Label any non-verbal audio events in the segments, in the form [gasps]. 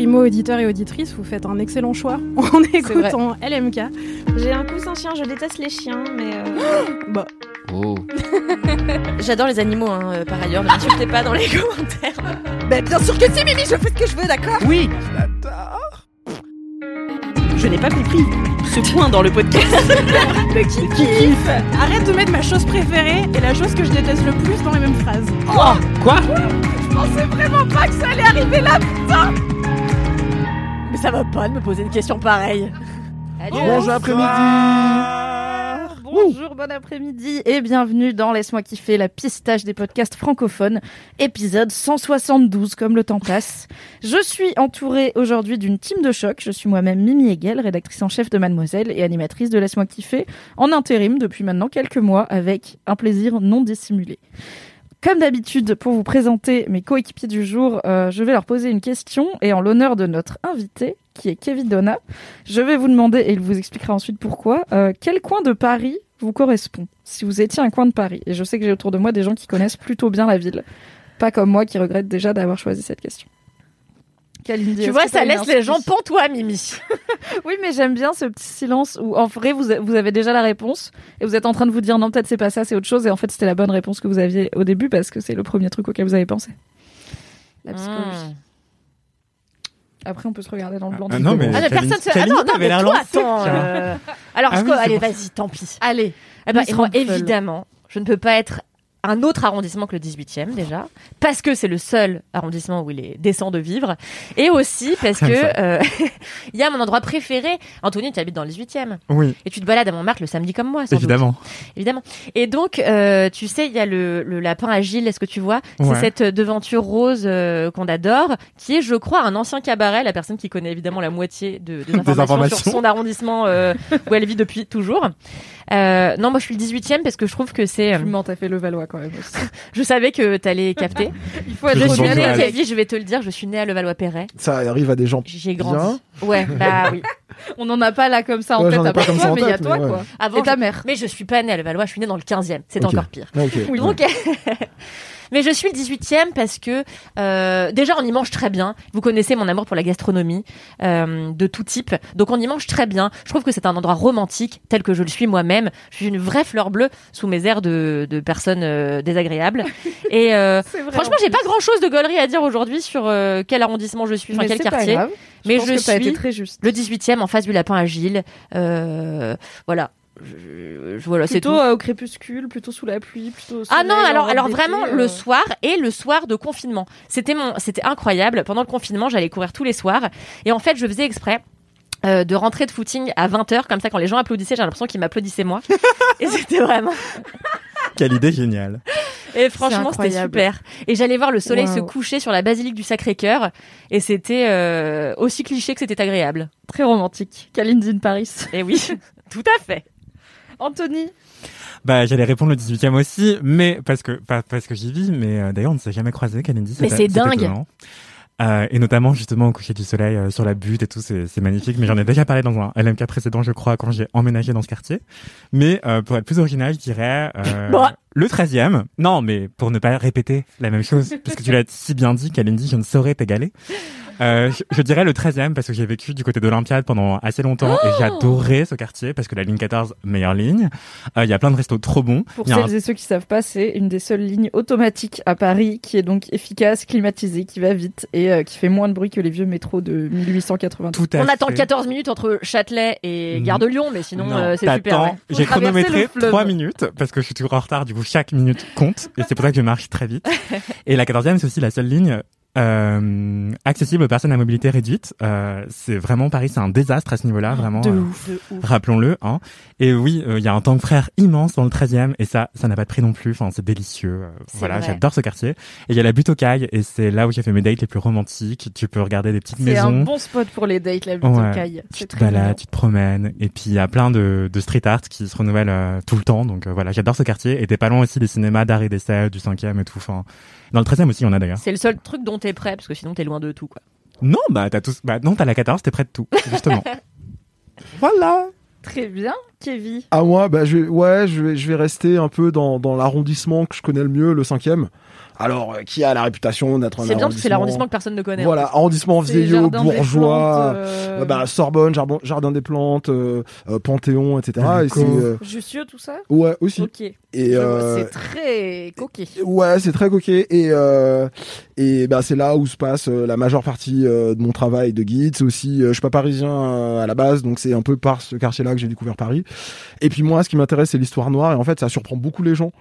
Primo auditeur et auditrice, vous faites un excellent choix [laughs] en écoutant LMK. J'ai un coussin chien, je déteste les chiens, mais euh, [gasps] Bah, Oh. [laughs] J'adore les animaux, hein, euh, par ailleurs. Ne m'insultez pas dans les [laughs] commentaires. Ben bien sûr que si, Mimi, je fais ce que je veux, d'accord? Oui Je n'ai pas compris ce point dans le podcast. le qui kiffe Arrête de mettre ma chose préférée et la chose que je déteste le plus dans les mêmes phrases. Quoi? Quoi? Je pensais vraiment pas que ça allait arriver là, putain Mais ça va pas de me poser une question pareille. Bonjour après-midi Bonjour, bon après-midi et bienvenue dans Laisse-moi kiffer, la pistache des podcasts francophones, épisode 172 comme le temps passe. Je suis entourée aujourd'hui d'une team de choc. Je suis moi-même Mimi Hegel, rédactrice en chef de Mademoiselle et animatrice de Laisse-moi kiffer en intérim depuis maintenant quelques mois avec un plaisir non dissimulé. Comme d'habitude, pour vous présenter mes coéquipiers du jour, euh, je vais leur poser une question et en l'honneur de notre invité, qui est Kevin Donna, je vais vous demander, et il vous expliquera ensuite pourquoi, euh, quel coin de Paris vous correspond Si vous étiez un coin de Paris, et je sais que j'ai autour de moi des gens qui connaissent plutôt bien la ville, pas comme moi qui regrette déjà d'avoir choisi cette question. Kalindi, Tu vois, ça laisse les gens pantois, Mimi. [laughs] Oui, mais j'aime bien ce petit silence où en vrai vous, vous avez déjà la réponse et vous êtes en train de vous dire non peut-être c'est pas ça, c'est autre chose et en fait c'était la bonne réponse que vous aviez au début parce que c'est le premier truc auquel vous avez pensé. La psychologie. Après on peut se regarder dans le blanc. Ah, du non, mais- Ah, personne se... Ah non, non, mais toi, attends. euh, Alors, Ah je oui, allez, vas-y, tant pis. Allez, Eh ben, évidemment, je ne peux pas être un autre arrondissement que le 18e déjà, parce que c'est le seul arrondissement où il est décent de vivre, et aussi parce [laughs] que euh, [laughs] il y a mon endroit préféré. Anthony, tu habites dans le 18e, Oui, et tu te balades à Montmartre le samedi comme moi, sans doute. évidemment. évidemment. Et donc, euh, tu sais, il y a le, le lapin agile, est-ce que tu vois? C'est Ouais. cette devanture rose euh, qu'on adore, qui est, je crois, un ancien cabaret, la personne qui connaît évidemment la moitié de, des, [laughs] informations informations. sur son arrondissement euh, où elle vit depuis toujours. Euh, non, moi je suis le 18e parce que je trouve que c'est... tu mens, t'as fait le Valois quand même aussi. [laughs] Je savais que t'allais capter. [laughs] Il faut je suis née. Kevin, je vais te le dire, je suis née à Levallois-Perret. Ça arrive à des gens. J'ai grandi. Ouais, bah [laughs] oui. On n'en a pas là comme ça en Ouais, tête à ça toi, en mais il y a toi ouais. quoi. Avant, Et ta je- mère. Mais je suis pas née à Levallois, je suis née dans le 15e. C'est encore pire. Ah, ok. Donc, mais je suis le 18e parce que euh, déjà on y mange très bien. Vous connaissez mon amour pour la gastronomie euh, de tout type, donc on y mange très bien. Je trouve que c'est un endroit romantique tel que je le suis moi-même. Je suis une vraie fleur bleue sous mes airs de, de personnes euh, désagréables. [laughs] Et euh, franchement, j'ai pas grand-chose de gaulerie à dire aujourd'hui sur euh, quel arrondissement je suis, enfin quel quartier. Mais je été suis très juste. le 18e en face du lapin agile. Euh, voilà. Je- je- voilà, c'est Plutôt tout. euh, au crépuscule, plutôt sous la pluie, plutôt. au Ah soleil, non, en alors, alors vraiment euh. le soir et le soir de confinement. C'était mon, c'était incroyable. Pendant le confinement, j'allais courir tous les soirs et en fait, je faisais exprès. euh, de rentrer de footing à 20h comme ça quand les gens applaudissaient j'ai l'impression qu'ils m'applaudissaient moi [laughs] et c'était vraiment [laughs] Quelle idée géniale. et franchement c'était super et j'allais voir le soleil se coucher sur la basilique du Sacré-Cœur et c'était euh, aussi cliché que c'était agréable Très romantique. Kalindi in Paris. et oui [laughs] tout à fait Anthony. Bah, j'allais répondre le 18e aussi, mais parce que pas parce que j'y vis, mais euh, d'ailleurs on ne s'est jamais croisé, Kalindi. Mais c'est dingue. Euh, et notamment justement au coucher du soleil euh, sur la butte et tout, c'est c'est magnifique. Mais j'en ai déjà parlé dans un LMK précédent, je crois, quand j'ai emménagé dans ce quartier. Mais euh, pour être plus original, je dirais euh, [laughs] Bon. le 13e. Non, mais pour ne pas répéter la même chose, puisque tu l'as si bien dit, Kalindi, je ne saurais t'égaler. Euh, je, je dirais le 13e parce que j'ai vécu du côté de l'Olympiade pendant assez longtemps et j'ai adoré ce quartier parce que la ligne 14, meilleure ligne. Euh, Il y a plein de restos trop bons. Pour un- celles et ceux qui savent pas, c'est une des seules lignes automatiques à Paris qui est donc efficace, climatisée, qui va vite et euh, qui fait moins de bruit que les vieux métros de 1880. Tout à on attend fait. 14 minutes entre Châtelet et. Gare de Lyon mais sinon Non, euh, c'est super ouais. J'ai chronométré le fleuve. 3 minutes parce que je suis toujours en retard. Du coup, chaque minute compte et c'est pour ça que je marche très vite. [laughs] Et la 14e, c'est aussi la seule ligne euh, accessible aux personnes à mobilité réduite. Euh, c'est vraiment Paris, c'est un désastre à ce niveau-là, vraiment. De euh, ouf. Rappelons-le. Hein. Et oui, euh, il y a un tank frère immense dans le 13e et ça, ça n'a pas de prix non plus. Enfin, c'est délicieux. Euh, C'est Voilà, j'adore ce quartier. Et il y a la butte aux cailles et c'est là où j'ai fait mes dates les plus romantiques. Tu peux regarder des petites C'est un maisons. bon spot pour les dates, la butte Ouais. aux cailles. Tu C'est te balades, tu te promènes, et puis il y a plein de, de street art qui se renouvellent euh, tout le temps. Donc voilà, j'adore ce quartier. Et t'es pas loin aussi des cinémas d'art et d'essai, du 5e et tout. Enfin, dans le 13e aussi, il y en a d'ailleurs. C'est le seul truc dont t'es prêt, parce que sinon t'es loin de tout, quoi. Non, bah t'as tous, bah non, t'as la 14, t'es près de tout, justement. [laughs] Voilà. Très bien, Kevin. À moi, bah, je vais, ouais, je vais, je vais rester un peu dans, dans l'arrondissement que je connais le mieux, le cinquième. Alors, euh, qui a la réputation d'être un C'est bien parce que c'est l'arrondissement que personne ne connaît. Voilà, arrondissement vieillot, bourgeois. Plantes, euh, euh, bah, Sorbonne, Jardin, Jardin des Plantes, euh, Panthéon, etc. Et c'est, euh, Jussieu, tout ça? Ouais, aussi. Ok. Et, Je vois, euh, C'est très coquet. Ouais, c'est très coquet et euh, et bah c'est là où se passe la majeure partie de mon travail de guide. C'est aussi, je suis pas parisien à la base, donc c'est un peu par ce quartier-là que j'ai découvert Paris. Et puis moi, ce qui m'intéresse, c'est l'histoire noire et en fait, ça surprend beaucoup les gens.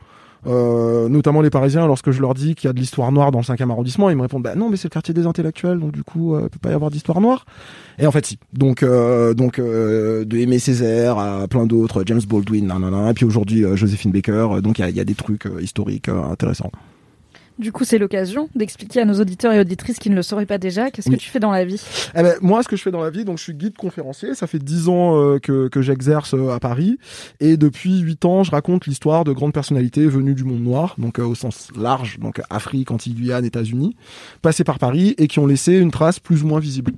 Euh, notamment les Parisiens, lorsque je leur dis qu'il y a de l'histoire noire dans le 5e arrondissement, ils me répondent bah non mais c'est le quartier des intellectuels donc du coup euh, peut pas y avoir d'histoire noire. Et en fait si. Donc euh, donc euh, de Aimé Césaire à plein d'autres, James Baldwin, nanana, et puis aujourd'hui euh, Joséphine Baker. euh, donc il y a, il y a des trucs euh, historiques euh, intéressants. Du coup, c'est l'occasion d'expliquer à nos auditeurs et auditrices qui ne le sauraient pas déjà, qu'est-ce Oui. que tu fais dans la vie? Eh ben, moi, ce que je fais dans la vie, donc je suis guide conférencier. Ça fait dix ans euh, que, que j'exerce euh, à Paris, et depuis huit ans, je raconte l'histoire de grandes personnalités venues du monde noir, donc euh, au sens large, donc Afrique, Antilles, Guyane, États-Unis, passées par Paris et qui ont laissé une trace plus ou moins visible.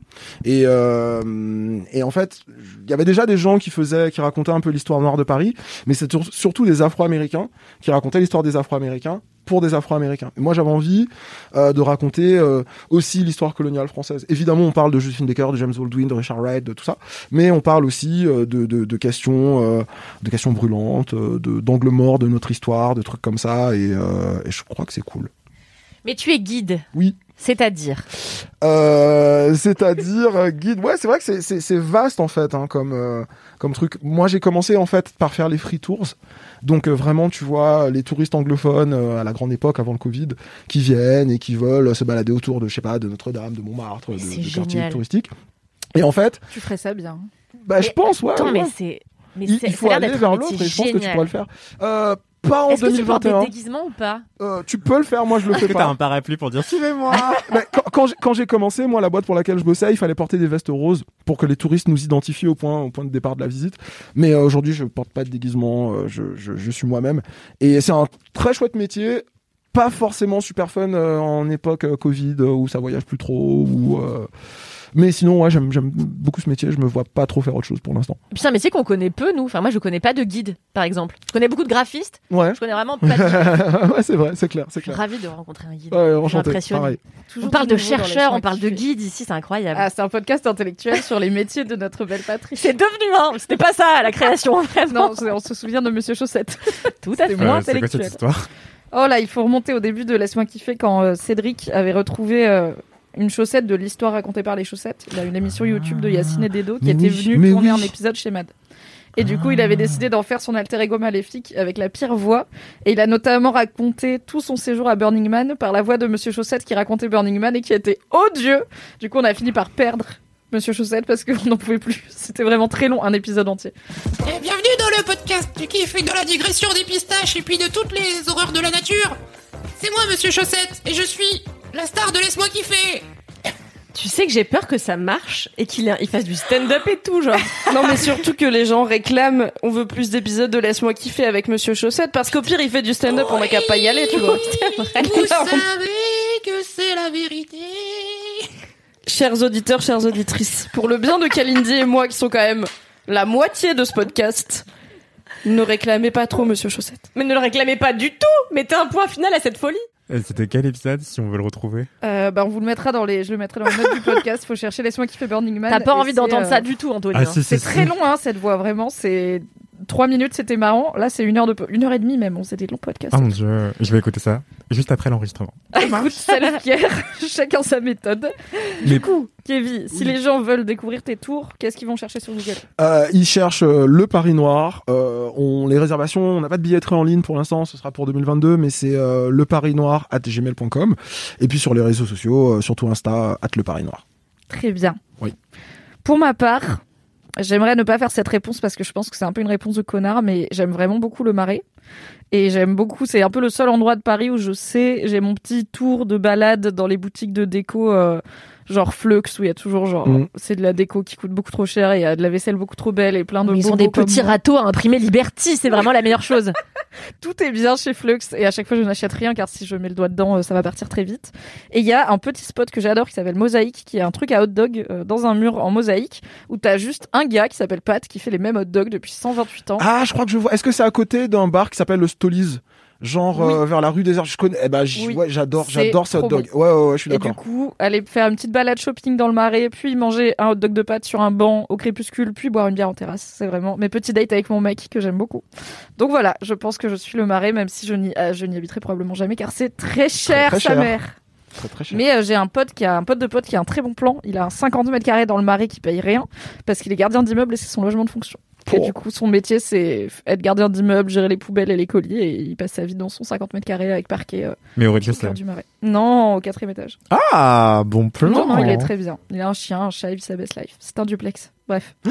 Et, euh, et en fait, il y avait déjà des gens qui faisaient, qui racontaient un peu l'histoire noire de Paris, mais c'est sur- surtout des Afro-Américains qui racontaient l'histoire des Afro-Américains pour des Afro-Américains. Moi, j'avais envie euh, de raconter euh, aussi l'histoire coloniale française. Évidemment, on parle de Josephine Baker, de James Baldwin, de Richard Wright, de tout ça, mais on parle aussi euh, de, de, de questions, de questions brûlantes, de d'angles morts de notre histoire, de trucs comme ça, et, et je crois que c'est cool. Mais tu es guide. Oui. C'est-à-dire C'est-à-dire guide. Ouais, c'est vrai que c'est- vaste en fait, hein, comme comme truc. Moi, j'ai commencé en fait par faire les free tours. Donc euh, vraiment, tu vois, les touristes anglophones euh, à la grande époque avant le Covid, qui viennent et qui veulent se balader autour de, je sais pas, de Notre-Dame, de Montmartre, de, quartiers touristiques. Et en fait, Tu ferais ça bien. bah, je pense, ouais. Attends, ouais. mais c'est. Mais il, c'est- il faut aller vers l'autre et je pense que tu pourras le faire. Euh, pas en Est-ce que tu portes des 2021. déguisements ou pas? Euh, tu peux le faire, moi je le fais que t'as pas. un parapluie pour dire suivez-moi? Mais quand, quand j'ai- commencé, moi, la boîte pour laquelle je bossais, il fallait porter des vestes roses pour que les touristes nous identifient au point, au point de départ de la visite. Mais euh, aujourd'hui, je porte pas de déguisement, euh, je, je, je suis moi-même. Et c'est un très chouette métier, pas forcément super fun euh, en époque euh, Covid euh, où ça voyage plus trop. Ou, euh, Mais sinon, ouais, j'aime j'aime beaucoup ce métier, je me vois pas trop faire autre chose pour l'instant. C'est un métier qu'on connaît peu, nous. Enfin, moi, je connais pas de guide, par exemple. Je connais beaucoup de graphistes. Ouais, Je connais vraiment pas de guide. [laughs] ouais c'est vrai, c'est clair, c'est Je suis clair. ravie de rencontrer un guide. Ouais, enchanté, pareil. On parle de chercheurs, on parle de guides ici, c'est incroyable. Ah, c'est un podcast intellectuel sur les métiers de notre belle patrie. c'est devenu un. C'était pas ça la création, [laughs] vraiment. Non, on se souvient de Monsieur Chaussette. [laughs] tout à fait. Euh, C'est quoi cette intellectuel. histoire? Oh là, il faut remonter au début de Laisse-moi kiffer quand euh, Cédric avait retrouvé euh, une chaussette de l'histoire racontée par les chaussettes. Il a une émission YouTube de Yacine et Dedo qui Mais était oui, venue tourner oui. un épisode chez Mad. Et du coup, il avait décidé d'en faire son alter ego maléfique avec la pire voix. Et il a notamment raconté tout son séjour à Burning Man par la voix de Monsieur Chaussette qui racontait Burning Man et qui était odieux. Du coup, on a fini par perdre Monsieur Chaussette parce qu'on n'en pouvait plus. [laughs] C'était vraiment très long, un épisode entier. Eh, bienvenue dans le podcast qui fait de la digression des pistaches et puis de toutes les horreurs de la nature. C'est moi, Monsieur Chaussette, et je suis la star de Laisse-moi kiffer. Tu sais que j'ai peur que ça marche et qu'il il fasse du stand-up et tout, genre. Non, mais surtout que les gens réclament on veut plus d'épisodes de Laisse-moi kiffer avec Monsieur Chaussette, parce qu'au pire, il fait du stand-up, on n'a qu'à pas y aller, tu vois. Vous savez que c'est la vérité. Chers auditeurs, chères auditrices, pour le bien de Kalindi et moi, qui sont quand même la moitié de ce podcast, ne réclamez pas trop Monsieur Chaussette. Mais ne le réclamez pas du tout Mettez un point final à cette folie C'était quel épisode si on veut le retrouver? Euh, bah, on vous le mettra dans les, je le mettrai dans les notes du podcast. Faut chercher Laisse-moi kiffer Burning Man. T'as pas envie d'entendre euh, ça du tout, Anthony. Ah, hein. si, si, C'est si. très long, hein, cette voix, vraiment. C'est trois minutes, c'était marrant. Là, c'est une heure de une heure et demie même. On c'était des longs podcasts. Oh mon dieu, je vais écouter ça juste après l'enregistrement. Écoute, self-care, [laughs] chacun sa méthode. Mais- Du coup, Kevin, si les gens veulent découvrir tes tours, qu'est-ce qu'ils vont chercher sur Google? Euh, ils cherchent euh, le Paris Noir. Euh, on les réservations, on n'a pas de billetterie en ligne pour l'instant, ce sera pour 2022, mais c'est euh, le Paris Noir at gmail.com. Et puis sur les réseaux sociaux, euh, surtout Insta, at le Paris Noir. Très bien. Oui. Pour ma part, j'aimerais ne pas faire cette réponse parce que je pense que c'est un peu une réponse de connard, mais j'aime vraiment beaucoup le Marais. Et j'aime beaucoup, c'est un peu le seul endroit de Paris où je sais, j'ai mon petit tour de balade dans les boutiques de déco, euh, genre Flux, où il y a toujours genre, Mm. c'est de la déco qui coûte beaucoup trop cher et il y a de la vaisselle beaucoup trop belle et plein de Mais ils ont des comme petits râteaux à imprimer Liberty, c'est [laughs] vraiment la meilleure chose. Tout est bien chez Flux et à chaque fois je n'achète rien car si je mets le doigt dedans euh, ça va partir très vite. Et il y a un petit spot que j'adore qui s'appelle Mosaïque qui est un truc à hot dog euh, dans un mur en mosaïque où t'as juste un gars qui s'appelle Pat qui fait les mêmes hot dogs depuis 128 ans. Ah, je crois que je vois. Est-ce que c'est à côté d'un bar qui s'appelle le Stoliz Genre euh, vers la rue des Arts. Je connais. Eh ben, j- Oui. ouais, j'adore, j'adore ce hot dog. bon. Ouais, ouais, ouais, je suis Et du d'accord. coup, aller faire une petite balade shopping dans le marais, puis manger un hot dog de pâte sur un banc au crépuscule, puis boire une bière en terrasse. C'est vraiment mes petits dates avec mon mec que j'aime beaucoup. Donc voilà, je pense que je suis le marais, même si je n'y, euh, je n'y habiterai probablement jamais, car c'est très cher, très sa cher. mère. Très, très cher. Mais euh, j'ai un pote qui a un pote de pote qui a un très bon plan. Il a un 50 mètres carrés dans le marais qui paye rien parce qu'il est gardien d'immeuble et c'est son logement de fonction. Et du coup, son métier, c'est être gardien d'immeuble, gérer les poubelles et les colis. Et il passe sa vie dans son 50 mètres carrés avec parquet euh, Mais au au rez-de-chaussée. cœur du marais. Non, au quatrième étage. Ah, bon plan. Non, non, il est très bien. Il a un chien, un chat, il vit sa best life. C'est un duplex. Bref. [gasps]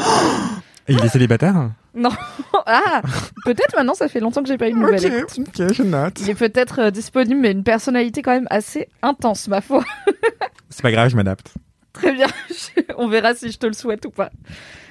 Et il est célibataire? Non. [laughs] ah, peut-être maintenant, ça fait longtemps que j'ai pas eu de nouvelles. Ok, écoute. ok, je note. Il est peut-être euh, disponible, mais une personnalité quand même assez intense, ma foi. [laughs] C'est pas grave, je m'adapte. Très bien. [laughs] On verra si je te le souhaite ou pas.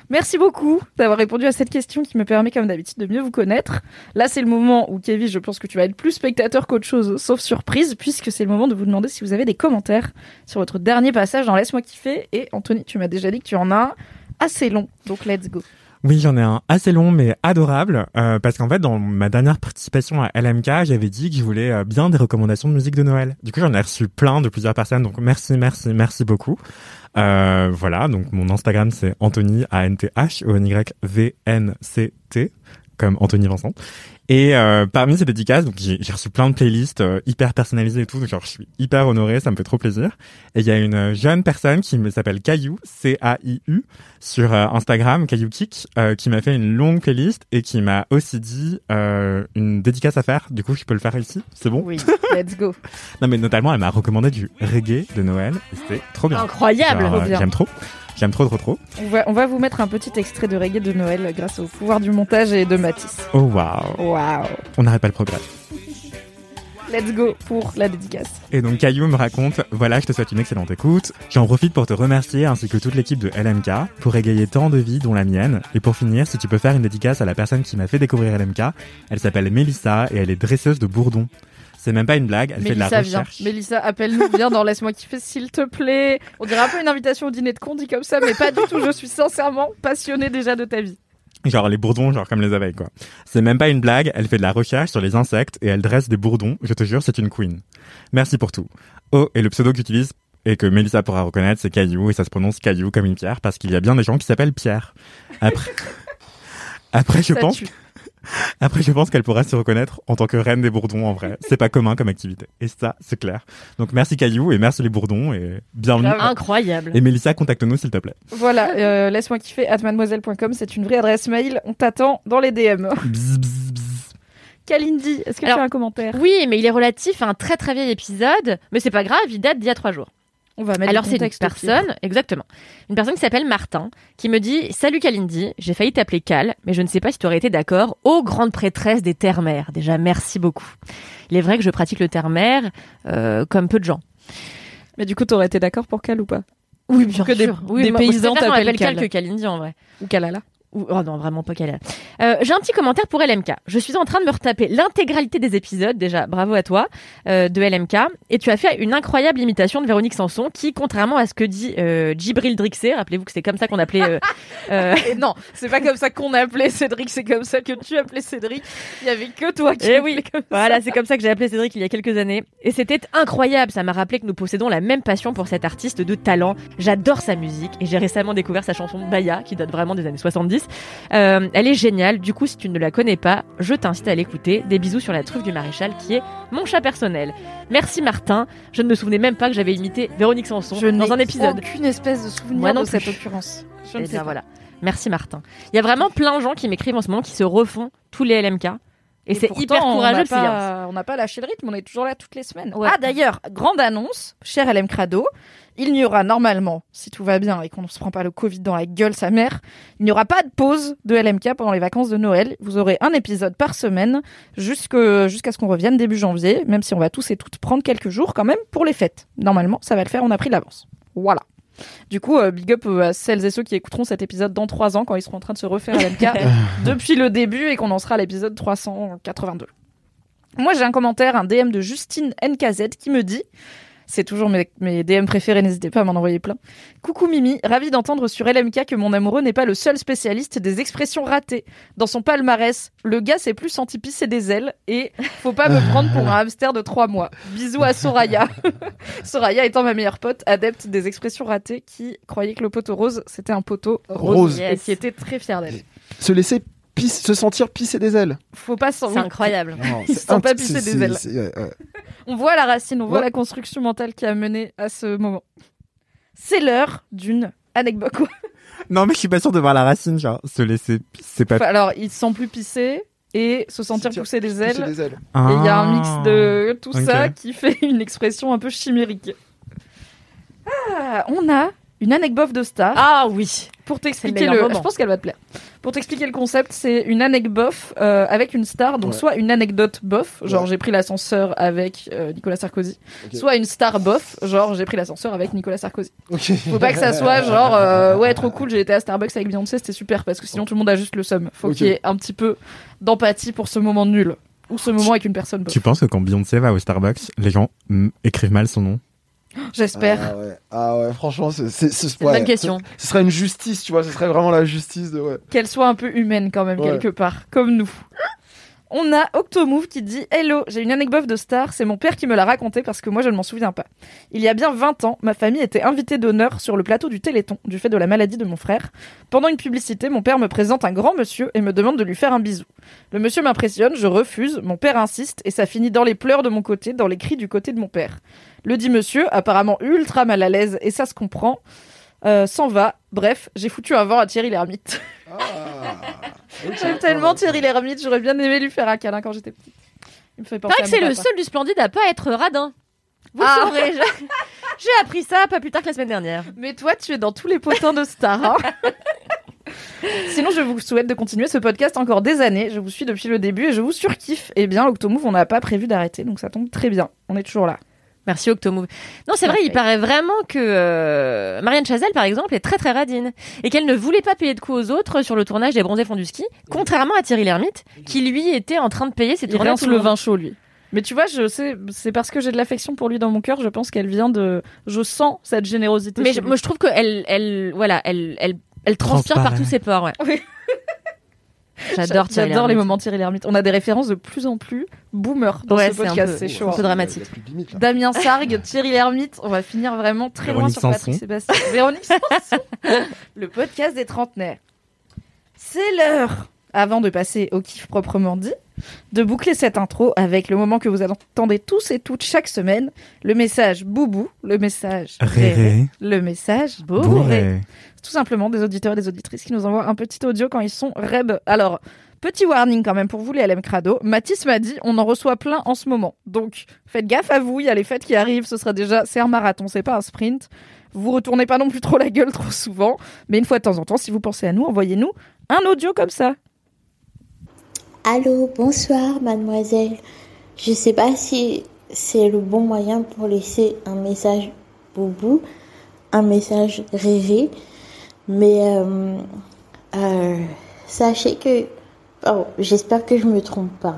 Merci beaucoup d'avoir répondu à cette question qui me permet, comme d'habitude, de mieux vous connaître. Là, c'est le moment où, Kevin, je pense que tu vas être plus spectateur qu'autre chose, sauf surprise, puisque c'est le moment de vous demander si vous avez des commentaires sur votre dernier passage dans Laisse-moi kiffer. Et Anthony, tu m'as déjà dit que tu en as assez long, donc let's go. Oui, j'en ai un assez long mais adorable euh, parce qu'en fait dans ma dernière participation à LMK, j'avais dit que je voulais euh, bien des recommandations de musique de Noël. Du coup, j'en ai reçu plein de plusieurs personnes donc merci, merci, merci beaucoup. Euh, voilà, donc mon Instagram c'est Anthony A N T H O N Y V N C T comme Anthony Vincent. Et euh, parmi ces dédicaces, donc j'ai reçu plein de playlists euh, hyper personnalisées et tout, donc genre, je suis hyper honoré, ça me fait trop plaisir. Et il y a une euh, jeune personne qui me s'appelle Caillou, C-A-I-U, sur euh, Instagram, Caillou Kick, euh, qui m'a fait une longue playlist et qui m'a aussi dit euh, une dédicace à faire. Du coup, je peux le faire ici, c'est bon? Oui, [laughs] let's go. Non mais notamment, elle m'a recommandé du reggae de Noël c'était trop bien. Incroyable. J'aime trop, j'aime trop, trop, trop. On va, on va vous mettre un petit extrait de reggae de Noël grâce au pouvoir du montage et de Matisse. Oh waouh, Waouh. on n'arrête pas le progrès. Let's go pour la dédicace. Et donc Caillou me raconte, voilà, je te souhaite une excellente écoute. J'en profite pour te remercier ainsi que toute l'équipe de LMK pour égayer tant de vies dont la mienne. Et pour finir, si tu peux faire une dédicace à la personne qui m'a fait découvrir LMK, elle s'appelle Mélissa et elle est dresseuse de bourdon. C'est même pas une blague, elle fait de la Mélissa, recherche. Mélissa, appelle-nous, viens dans Laisse-moi kiffer, s'il te plaît. On dirait un peu une invitation au dîner de con dit comme ça, mais pas du tout. Je suis sincèrement passionnée déjà de ta vie. Genre les bourdons, genre comme les abeilles, quoi. C'est même pas une blague, elle fait de la recherche sur les insectes et elle dresse des bourdons. Je te jure, c'est une queen. Merci pour tout. Oh, et le pseudo que j'utilise et que Mélissa pourra reconnaître, c'est Caillou et ça se prononce Caillou comme une pierre parce qu'il y a bien des gens qui s'appellent Pierre. Après, [laughs] après je Ça pense, tue. [laughs] après je pense qu'elle pourra se reconnaître en tant que reine des bourdons en vrai. C'est pas commun comme activité. Et ça, c'est clair. Donc merci Caillou et merci les bourdons et bienvenue. Incroyable. Et Mélissa, contacte-nous s'il te plaît. Voilà, euh, laisse-moi kiffer at mademoiselle.com, c'est une vraie adresse mail. On t'attend dans les DM. Bzz, bzz, bzz. Kalindi, est-ce que Alors, tu as un commentaire? Oui, mais il est relatif à un très très vieil épisode, mais c'est pas grave, il date d'il y a trois jours. On va mettre Alors c'est une personne, exactement, une personne qui s'appelle Martin, qui me dit Salut Kalindi, j'ai failli t'appeler Cal, mais je ne sais pas si tu aurais été d'accord. Ô grande prêtresse des terres-mères, déjà merci beaucoup. Il est vrai que je pratique le terre-mère euh, comme peu de gens. Mais du coup, t'aurais été d'accord pour Cal ou pas? Oui, bien que des- sûr. Oui, des moi, paysans t'appellent Cal Cal. que Kalindi en vrai. Ou Kalala Oh non, vraiment pas Cal. Euh, j'ai un petit commentaire pour LMK. Je suis en train de me retaper l'intégralité des épisodes, déjà bravo à toi, euh, de LMK. Et tu as fait une incroyable imitation de Véronique Sanson qui, contrairement à ce que dit euh, Djibril Drixé, rappelez-vous que c'est comme ça qu'on appelait... euh, [laughs] euh, Et non, c'est pas comme ça qu'on appelait Cédric, c'est comme ça que tu appelais Cédric. Il y avait que toi qui Eh l'appelais oui, comme voilà, c'est comme ça que j'ai appelé Cédric il y a quelques années. Et c'était incroyable, ça m'a rappelé que nous possédons la même passion pour cet artiste de talent. J'adore sa musique et j'ai récemment découvert sa chanson Baya, qui date vraiment des années 70. Euh, elle est géniale. Du coup, si tu ne la connais pas, je t'incite à l'écouter. Des bisous sur la truffe du maréchal, qui est mon chat personnel. Merci Martin. Je ne me souvenais même pas que j'avais imité Véronique Sanson Je dans un épisode. aucune espèce de souvenir Moi non de cette occurrence. Je ne Eh sais bien pas. voilà. Merci Martin. Il y a vraiment plein de gens qui m'écrivent en ce moment qui se refont tous les LMK. Et, c'est hyper on courageux on n'a pas lâché le rythme, on est toujours là toutes les semaines. Ouais. Ah d'ailleurs, grande annonce, cher LM Crado, il n'y aura normalement, si tout va bien et qu'on ne se prend pas le Covid dans la gueule sa mère, il n'y aura pas de pause de LMK pendant les vacances de Noël. Vous aurez un épisode par semaine jusqu'à ce qu'on revienne début janvier, même si on va tous et toutes prendre quelques jours quand même pour les fêtes. Normalement, ça va le faire, on a pris de l'avance. Voilà. Du coup, euh, big up euh, à celles et ceux qui écouteront cet épisode dans trois ans quand ils seront en train de se refaire LMK [laughs] depuis le début et qu'on en sera à l'épisode 382. Moi, j'ai un commentaire, un DM de Justine NKZ qui me dit c'est toujours mes, mes DM préférés, n'hésitez pas à m'en envoyer plein. Coucou Mimi, ravi d'entendre sur LMK que mon amoureux n'est pas le seul spécialiste des expressions ratées. Dans son palmarès, le gars s'est plus senti pisser des ailes et faut pas me prendre pour un hamster de trois mois. Bisous à Soraya. [laughs] Soraya étant ma meilleure pote, adepte des expressions ratées, qui croyait que le poteau rose c'était un poteau rose, Rose. et qui était très fière d'elle. Se laisser pisse- se sentir pisser des ailes. Faut pas s'en. C'est incroyable. Non, [laughs] Ils c'est se sentent pas pisser des ailes. c'est- ouais, ouais. On voit la racine, on voit Ouais. la construction mentale qui a mené à ce moment. C'est l'heure d'une anecdote. [laughs] Non, mais je suis pas sûr de voir la racine, genre, se laisser, c'est pas. Enfin, alors, ils se sentent plus pisser et se sentir pousser des Pisser ailes. des ailes. Et il y a un Ah. mix de tout ça qui fait une expression un peu chimérique. Ah, on a une anecdote de star. Ah oui. Pour le t'expliquer le, je pense qu'elle va te plaire. Pour t'expliquer le concept, c'est une anecdote euh, avec une star, donc Ouais. soit une anecdote bof, genre Ouais. j'ai pris l'ascenseur avec euh, Nicolas Sarkozy, soit une star bof, genre j'ai pris l'ascenseur avec Nicolas Sarkozy. [laughs] Faut pas que ça soit genre euh, ouais trop cool, j'ai été à Starbucks avec Beyoncé, c'était super parce que sinon tout le monde a juste le seum. Faut qu'il y ait un petit peu d'empathie pour ce moment nul ou ce moment avec une personne bof. Tu penses que quand Beyoncé va au Starbucks, les gens mm, écrivent mal son nom? J'espère. Ah ouais, ah ouais franchement, c'est une ouais, bonne question. Ce, serait une justice, tu vois, ce serait vraiment la justice de ouais. qu'elle soit un peu humaine quand même quelque part, comme nous. On a Octomove qui dit Hello, j'ai une anecdote de star, c'est mon père qui me l'a raconté parce que moi je ne m'en souviens pas. Il y a bien 20 ans, ma famille était invitée d'honneur sur le plateau du Téléthon, du fait de la maladie de mon frère. Pendant une publicité, mon père me présente un grand monsieur et me demande de lui faire un bisou. Le monsieur m'impressionne, je refuse, mon père insiste et ça finit dans les pleurs de mon côté, dans les cris du côté de mon père. Le dit monsieur, apparemment ultra mal à l'aise et ça se comprend, euh, s'en va. Bref, j'ai foutu un vent à Thierry [laughs] Lhermitte. J'aime tellement Thierry Lhermitte, j'aurais bien aimé lui faire un câlin quand j'étais petite. Il me fait C'est penser vrai à que c'est le seul du Splendide à pas être radin. Vous Ah. le saurez. je- J'ai appris ça pas plus tard que la semaine dernière. Mais toi, tu es dans tous les potins de stars. hein. [laughs] Sinon, je vous souhaite de continuer ce podcast encore des années. Je vous suis depuis le début et je vous surkiffe. Eh bien, Octomove, on n'a pas prévu d'arrêter, donc ça tombe très bien. On est toujours là. Merci Octomove. Non, c'est vrai, il paraît vraiment que euh, Marianne Chazelle, par exemple, est très très radine et qu'elle ne voulait pas payer de coups aux autres sur le tournage des Bronzés font du ski, contrairement à Thierry Lhermitte, qui lui était en train de payer ses Il tournages. tout le vin chaud, lui. Mais tu vois, je sais, c'est parce que j'ai de l'affection pour lui dans mon cœur. Je pense qu'elle vient de. Je sens cette générosité. Mais chez je- lui. moi, je trouve qu'elle, elle, voilà, elle, elle, elle transpire par tous ses pores. Ouais. Oui. [laughs] J'adore Thierry J'adore les moments Thierry Lhermitte. On a des références de plus en plus boomer dans Ouais, ce c'est un podcast. peu- C'est chaud. un hein. peu dramatique. Limite. Damien Sargue, Thierry Lhermitte, on va finir vraiment très loin sur Patrick Sanson. Sébastien. Véronique Sanson, [laughs] le podcast des trentenaires. C'est l'heure, avant de passer au kiff proprement dit, de boucler cette intro avec le moment que vous attendez tous et toutes chaque semaine, le message boubou, le message Réré. le message bourré. Bourré. Tout simplement des auditeurs et des auditrices qui nous envoient un petit audio quand ils sont reb. Alors, petit warning quand même pour vous les LM Crado. Mathis m'a dit, on en reçoit plein en ce moment. Donc, faites gaffe à vous, il y a les fêtes qui arrivent, ce sera déjà, c'est un marathon, c'est pas un sprint. Vous retournez pas non plus trop la gueule trop souvent, mais une fois de temps en temps, si vous pensez à nous, envoyez-nous un audio comme ça. Allô, bonsoir mademoiselle. Je sais pas si c'est le bon moyen pour laisser un message boubou, un message rêvé, mais euh, euh, sachez que, oh, j'espère que je me trompe pas.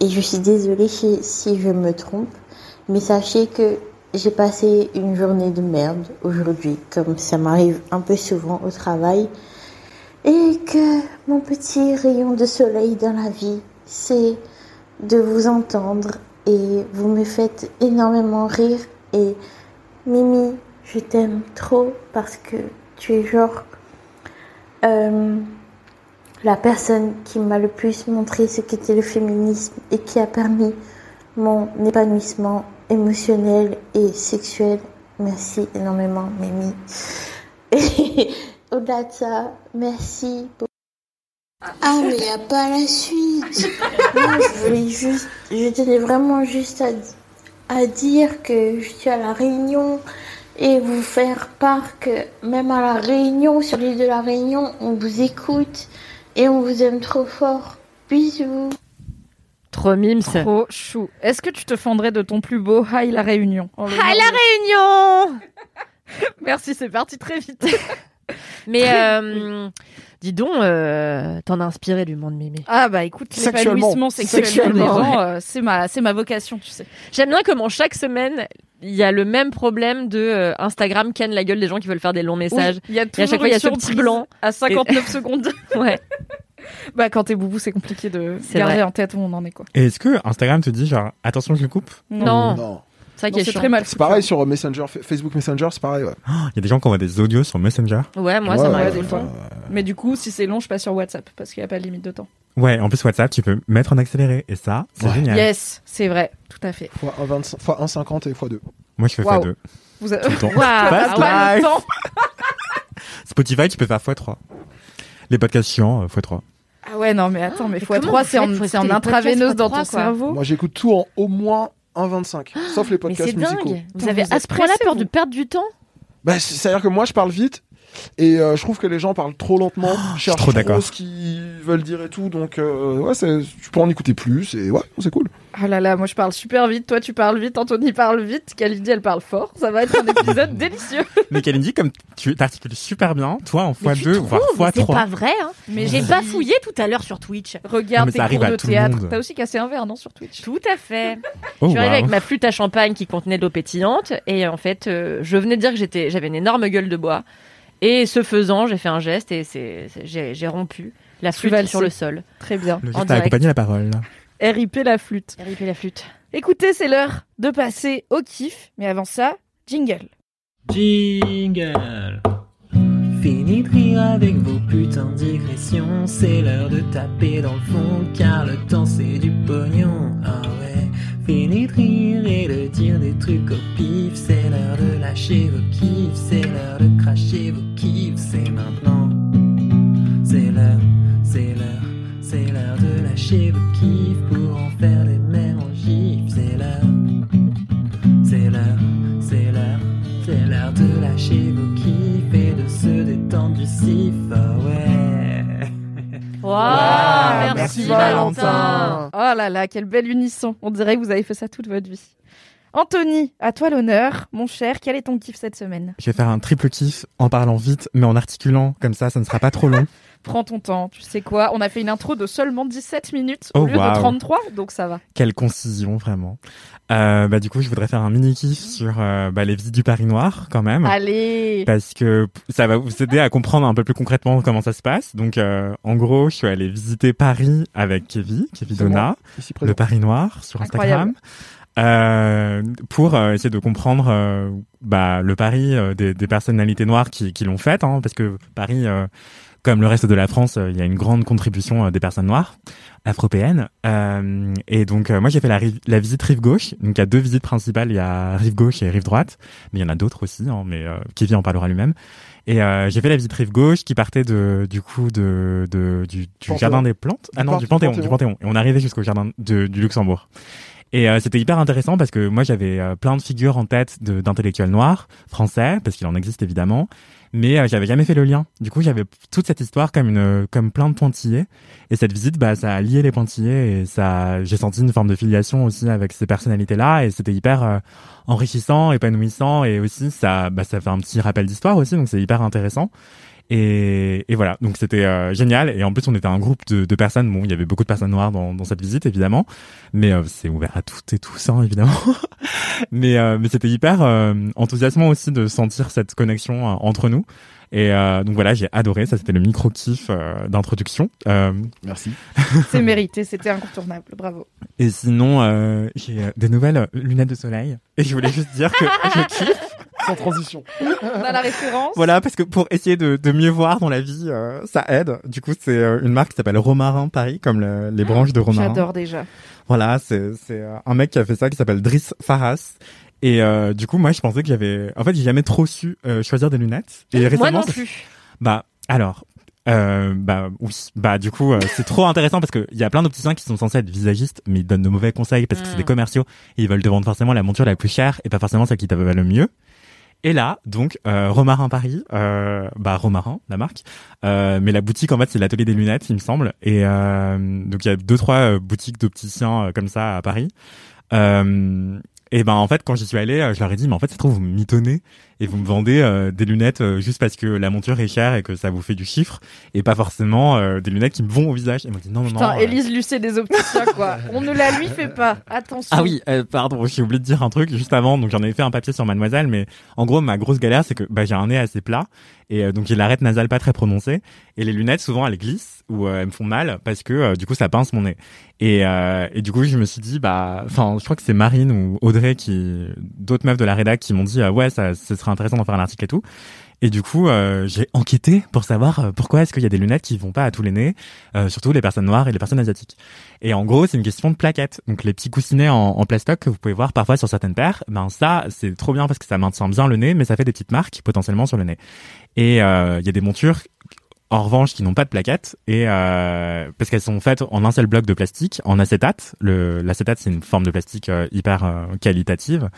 Et je suis désolée si je me trompe, mais sachez que j'ai passé une journée de merde aujourd'hui, comme ça m'arrive un peu souvent au travail. Et que mon petit rayon de soleil dans la vie, c'est de vous entendre et vous me faites énormément rire. Et Mimi, je t'aime trop parce que tu es genre euh, la personne qui m'a le plus montré ce qu'était le féminisme et qui a permis mon épanouissement émotionnel et sexuel. Merci énormément, Mimi. Et au-delà de ça, merci. pour- Ah, mais il n'y a pas la suite. [laughs] Non, je voulais juste, je tenais vraiment juste à, à dire que je suis à la Réunion et vous faire part que même à la Réunion, sur l'île de la Réunion, on vous écoute et on vous aime trop fort. Bisous. Trop mimes. Trop chou. Est-ce que tu te fendrais de ton plus beau Hi la Réunion Hi la Réunion [laughs] Merci, c'est parti très vite. Mais euh, dis donc, euh, t'en as inspiré du monde Mimi. Ah bah écoute, l'épanouissement sexuel des Sexuellement, euh, c'est ma, c'est ma vocation, tu sais. J'aime bien comment chaque semaine, il y a le même problème de euh, Instagram ken la gueule des gens qui veulent faire des longs messages. Oui, il y a Et à toujours chaque fois, il y a ce petit blanc. à 59 Et- [laughs] secondes. ouais. Bah quand t'es boubou, c'est compliqué de garder vrai. en tête où on en est quoi. Et est-ce que Instagram te dit genre attention je le coupe? Non. Non. Ça qui Non, est c'est chiant. très mal. C'est pareil sur Messenger, Fa- Facebook Messenger, c'est pareil, ouais. [gasps] Il y a des gens qui envoient des audios sur Messenger. Ouais, moi Ouais, ça m'arrive ouais, tout le temps. Mais du coup, si c'est long, je passe sur WhatsApp parce qu'il n'y a pas de limite de temps. Ouais, en plus WhatsApp, tu peux mettre en accéléré et ça, c'est Ouais. génial. Yes, c'est vrai, tout à fait. Fois 1,25 fois 1,50 et fois 2. Moi, je fais Waouh. x2. Vous avez... Tout le temps. [laughs] Ah. [laughs] Spotify, tu peux faire x3. Les podcasts chiants, euh, x3. Ah ouais, non mais attends, mais comment x3 vous c'est en, en intraveineuse dans ton x3, quoi cerveau. Moi, j'écoute tout en au moins 1,25. Sauf les [gasps] Mais podcasts c'est musicaux. dingue. Vous Putain, avez vous à ce point-là peur vous. de perdre du temps? Bah, c'est- c'est-à-dire que moi, je parle vite. Et euh, je trouve que les gens parlent trop lentement, [gasps] cherchent trop d'accord. ce qu'ils veulent dire et tout. Donc, euh, ouais, tu peux en écouter plus. Et ouais, c'est cool. Ah là là, moi je parle super vite, toi tu parles vite, Anthony parle vite, Kalindi elle parle fort. Ça va être un épisode [laughs] délicieux. Mais Kalindi, comme tu t'articules super bien, toi en Mais tu x2, voire trouves, mais c'est x3. pas vrai. Hein. Mais J'ai bafouillé tout à l'heure sur Twitch. Regarde tes cours de théâtre. T'as aussi cassé un verre, non, sur Twitch? Tout à fait. Oh, je suis arrivée wow. avec ma flûte à champagne qui contenait de l'eau pétillante et en fait, euh, je venais de dire que j'étais, j'avais une énorme gueule de bois. Et ce faisant, j'ai fait un geste et j'ai, rompu la flûte sur le sol. Très bien. Le geste a accompagné la parole. RIP la flûte. RIP la flûte. Écoutez, c'est l'heure de passer au kiff. Mais avant ça, jingle. Jingle. Fini de rire avec vos putains de digressions. C'est l'heure de taper dans le fond, car le temps c'est du pognon. Ah ouais. Rire et de dire des trucs au pif. C'est l'heure de lâcher vos kiffs. C'est l'heure de cracher vos kiffs. C'est maintenant. C'est l'heure, c'est l'heure, c'est l'heure de lâcher vos kiffs pour en faire des mêmes en. C'est l'heure. C'est l'heure, c'est l'heure, c'est l'heure de lâcher vos kiffs et de se détendre du sif. Ah ouais. Merci, merci Valentin. Valentin. Oh là là, quel bel unisson. On dirait que vous avez fait ça toute votre vie. Anthony, à toi l'honneur. Mon cher, quel est ton kiff cette semaine? Je vais faire un triple kiff en parlant vite, mais en articulant, comme ça, ça ne sera pas trop long. [laughs] Prends ton temps, tu sais quoi On a fait une intro de seulement 17 minutes au Oh, lieu de waouh. 33, donc ça va. Quelle concision, vraiment. Euh, bah, du coup, je voudrais faire un mini kiff sur euh, bah, les visites du Paris Noir, quand même. Allez Parce que ça va vous aider à comprendre un peu plus concrètement comment ça se passe. Donc, euh, en gros, je suis allé visiter Paris avec Kevin, Kevin Donna, le Paris Noir sur Incroyable. Instagram. Euh, pour euh, essayer de comprendre euh, bah, le Paris euh, des, des personnalités noires qui, qui l'ont fait, hein, parce que Paris, euh, comme le reste de la France, euh, il y a une grande contribution euh, des personnes noires afropéennes. Euh, et donc moi j'ai fait la, la visite rive gauche. Donc il y a deux visites principales, il y a rive gauche et rive droite, mais il y en a d'autres aussi, hein, mais euh, Kevin en parlera lui-même. Et euh, j'ai fait la visite rive gauche qui partait de du coup de, de du, jardin des plantes. Ah Du non, Pan- du Panthéon, du du Panthéon. Et on arrivait jusqu'au jardin de, du Luxembourg. Et euh, c'était hyper intéressant parce que moi j'avais euh, plein de figures en tête d'intellectuels noirs français parce qu'il en existe évidemment, mais euh, j'avais jamais fait le lien. Du coup j'avais toute cette histoire comme une comme plein de pointillés et cette visite bah ça a lié les pointillés et ça j'ai senti une forme de filiation aussi avec ces personnalités là et c'était hyper euh, enrichissant, épanouissant et aussi ça bah ça fait un petit rappel d'histoire aussi donc c'est hyper intéressant. Et, et voilà, donc c'était euh, génial. Et en plus, on était un groupe de, de personnes. Bon, il y avait beaucoup de personnes noires dans, dans cette visite, évidemment, mais euh, c'est ouvert à toutes et tous, hein, évidemment. [laughs] mais euh, mais c'était hyper euh, enthousiasmant aussi de sentir cette connexion euh, entre nous. Et euh, donc voilà, j'ai adoré. Ça, c'était le micro kiff euh, d'introduction. Euh, Merci. [laughs] C'est mérité, c'était [laughs] incontournable, bravo. et sinon, euh, j'ai des nouvelles lunettes de soleil. Et je voulais juste dire que je kiffe. Sans transition. [laughs] On a la référence. Voilà, parce que pour essayer de, de mieux voir dans la vie, euh, ça aide. Du coup, c'est euh, une marque qui s'appelle Romarin Paris, comme le- les branches de Romarin. J'adore déjà. Voilà, c'est c'est euh, un mec qui a fait ça, qui s'appelle Driss Faras. Et euh, du coup, moi, je pensais que j'avais... En fait, j'ai jamais trop su euh, choisir des lunettes. Et Moi récemment, non ça- plus. Bah, alors... Euh, bah oui, bah du coup euh, c'est trop intéressant parce que il y a plein d'opticiens qui sont censés être visagistes mais ils donnent de mauvais conseils parce que c'est Mm. des commerciaux et ils veulent te vendre forcément la monture la plus chère et pas forcément celle qui te va le mieux. Et là, donc, euh, Romarin Paris, euh, bah Romarin, la marque, euh, mais la boutique en fait c'est l'atelier des lunettes, il me semble. Et euh, donc il y a deux trois euh, boutiques d'opticiens euh, comme ça à Paris. Et ben en fait quand j'y suis allé, je leur ai dit mais en fait c'est trop vous me mitonnez et vous me vendez euh, des lunettes euh, juste parce que la monture est chère et que ça vous fait du chiffre et pas forcément euh, des lunettes qui me vont au visage. Et m'ont dit non non Putain, non. euh, Élise Lucet des opticiens, quoi. [laughs] On ne la lui fait pas. Attention. Ah oui, euh, pardon, j'ai oublié de dire un truc juste avant. Donc j'en avais fait un papier sur Mademoiselle, mais en gros ma grosse galère c'est que bah, j'ai un nez assez plat et euh, donc j'ai l'arête nasale pas très prononcée et les lunettes souvent elles glissent ou euh, elles me font mal parce que euh, du coup ça pince mon nez. Et, euh, et du coup je me suis dit bah, enfin je crois que c'est Marine ou Audrey qui, d'autres meufs de la rédac qui m'ont dit ouais ça, ce serait intéressant d'en faire un article et tout. Et du coup, euh, j'ai enquêté pour savoir euh, pourquoi est-ce qu'il y a des lunettes qui vont pas à tous les nez, euh, surtout les personnes noires et les personnes asiatiques. Et en gros, c'est une question de plaquettes. Donc les petits coussinets en, en plastoc que vous pouvez voir parfois sur certaines paires, ben ça, c'est trop bien parce que ça maintient bien le nez, mais ça fait des petites marques potentiellement sur le nez. Et il y a des montures en revanche qui n'ont pas de plaquettes et parce qu'elles sont faites en un seul bloc de plastique en acétate. L'acétate c'est une forme de plastique hyper qualitative.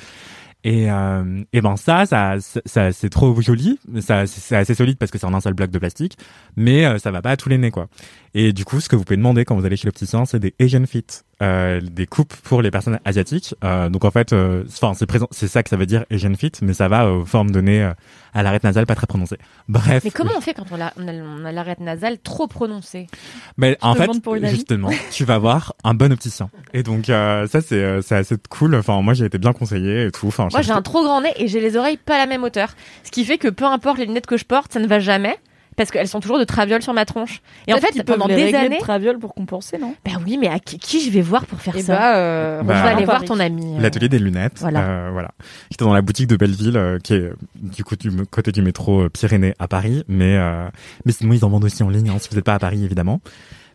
Et, euh, et ben ça, ça, ça c'est trop joli. Ça, c'est assez solide parce que c'est en un seul bloc de plastique, mais euh, ça va pas à tous les nez quoi. Et du coup, ce que vous pouvez demander quand vous allez chez l'opticien, c'est des Asian fit, euh, des coupes pour les personnes asiatiques. Euh, donc en fait, euh, enfin c'est présent, c'est ça que ça veut dire Asian fit, mais ça va aux formes euh, à l'arête nasale pas très prononcée. Bref. Mais comment on fait quand on a, on l'arête nasale trop prononcée? Mais en fait, justement, [laughs] tu vas voir un bon opticien. Et donc ça c'est c'est assez cool. Enfin moi j'ai été bien conseillé et tout. Enfin Moi, j'ai un trop grand nez et j'ai les oreilles pas à la même hauteur. Ce qui fait que peu importe les lunettes que je porte, ça ne va jamais. Parce qu'elles sont toujours de traviole sur ma tronche. Et en fait, pendant les des régler de années. traviole pour compenser, non? Bah oui, mais à qui, qui je vais voir pour faire Eh ça? bah, euh, Bah, Je vais aller voir ton ami. euh. L'atelier des lunettes. Voilà. Euh, voilà. J'étais dans la boutique de Belleville, euh, qui est du coup du côté du métro euh, Pyrénées à Paris, mais euh, mais sinon ils en vendent aussi en ligne, hein, si vous n'êtes pas à Paris évidemment.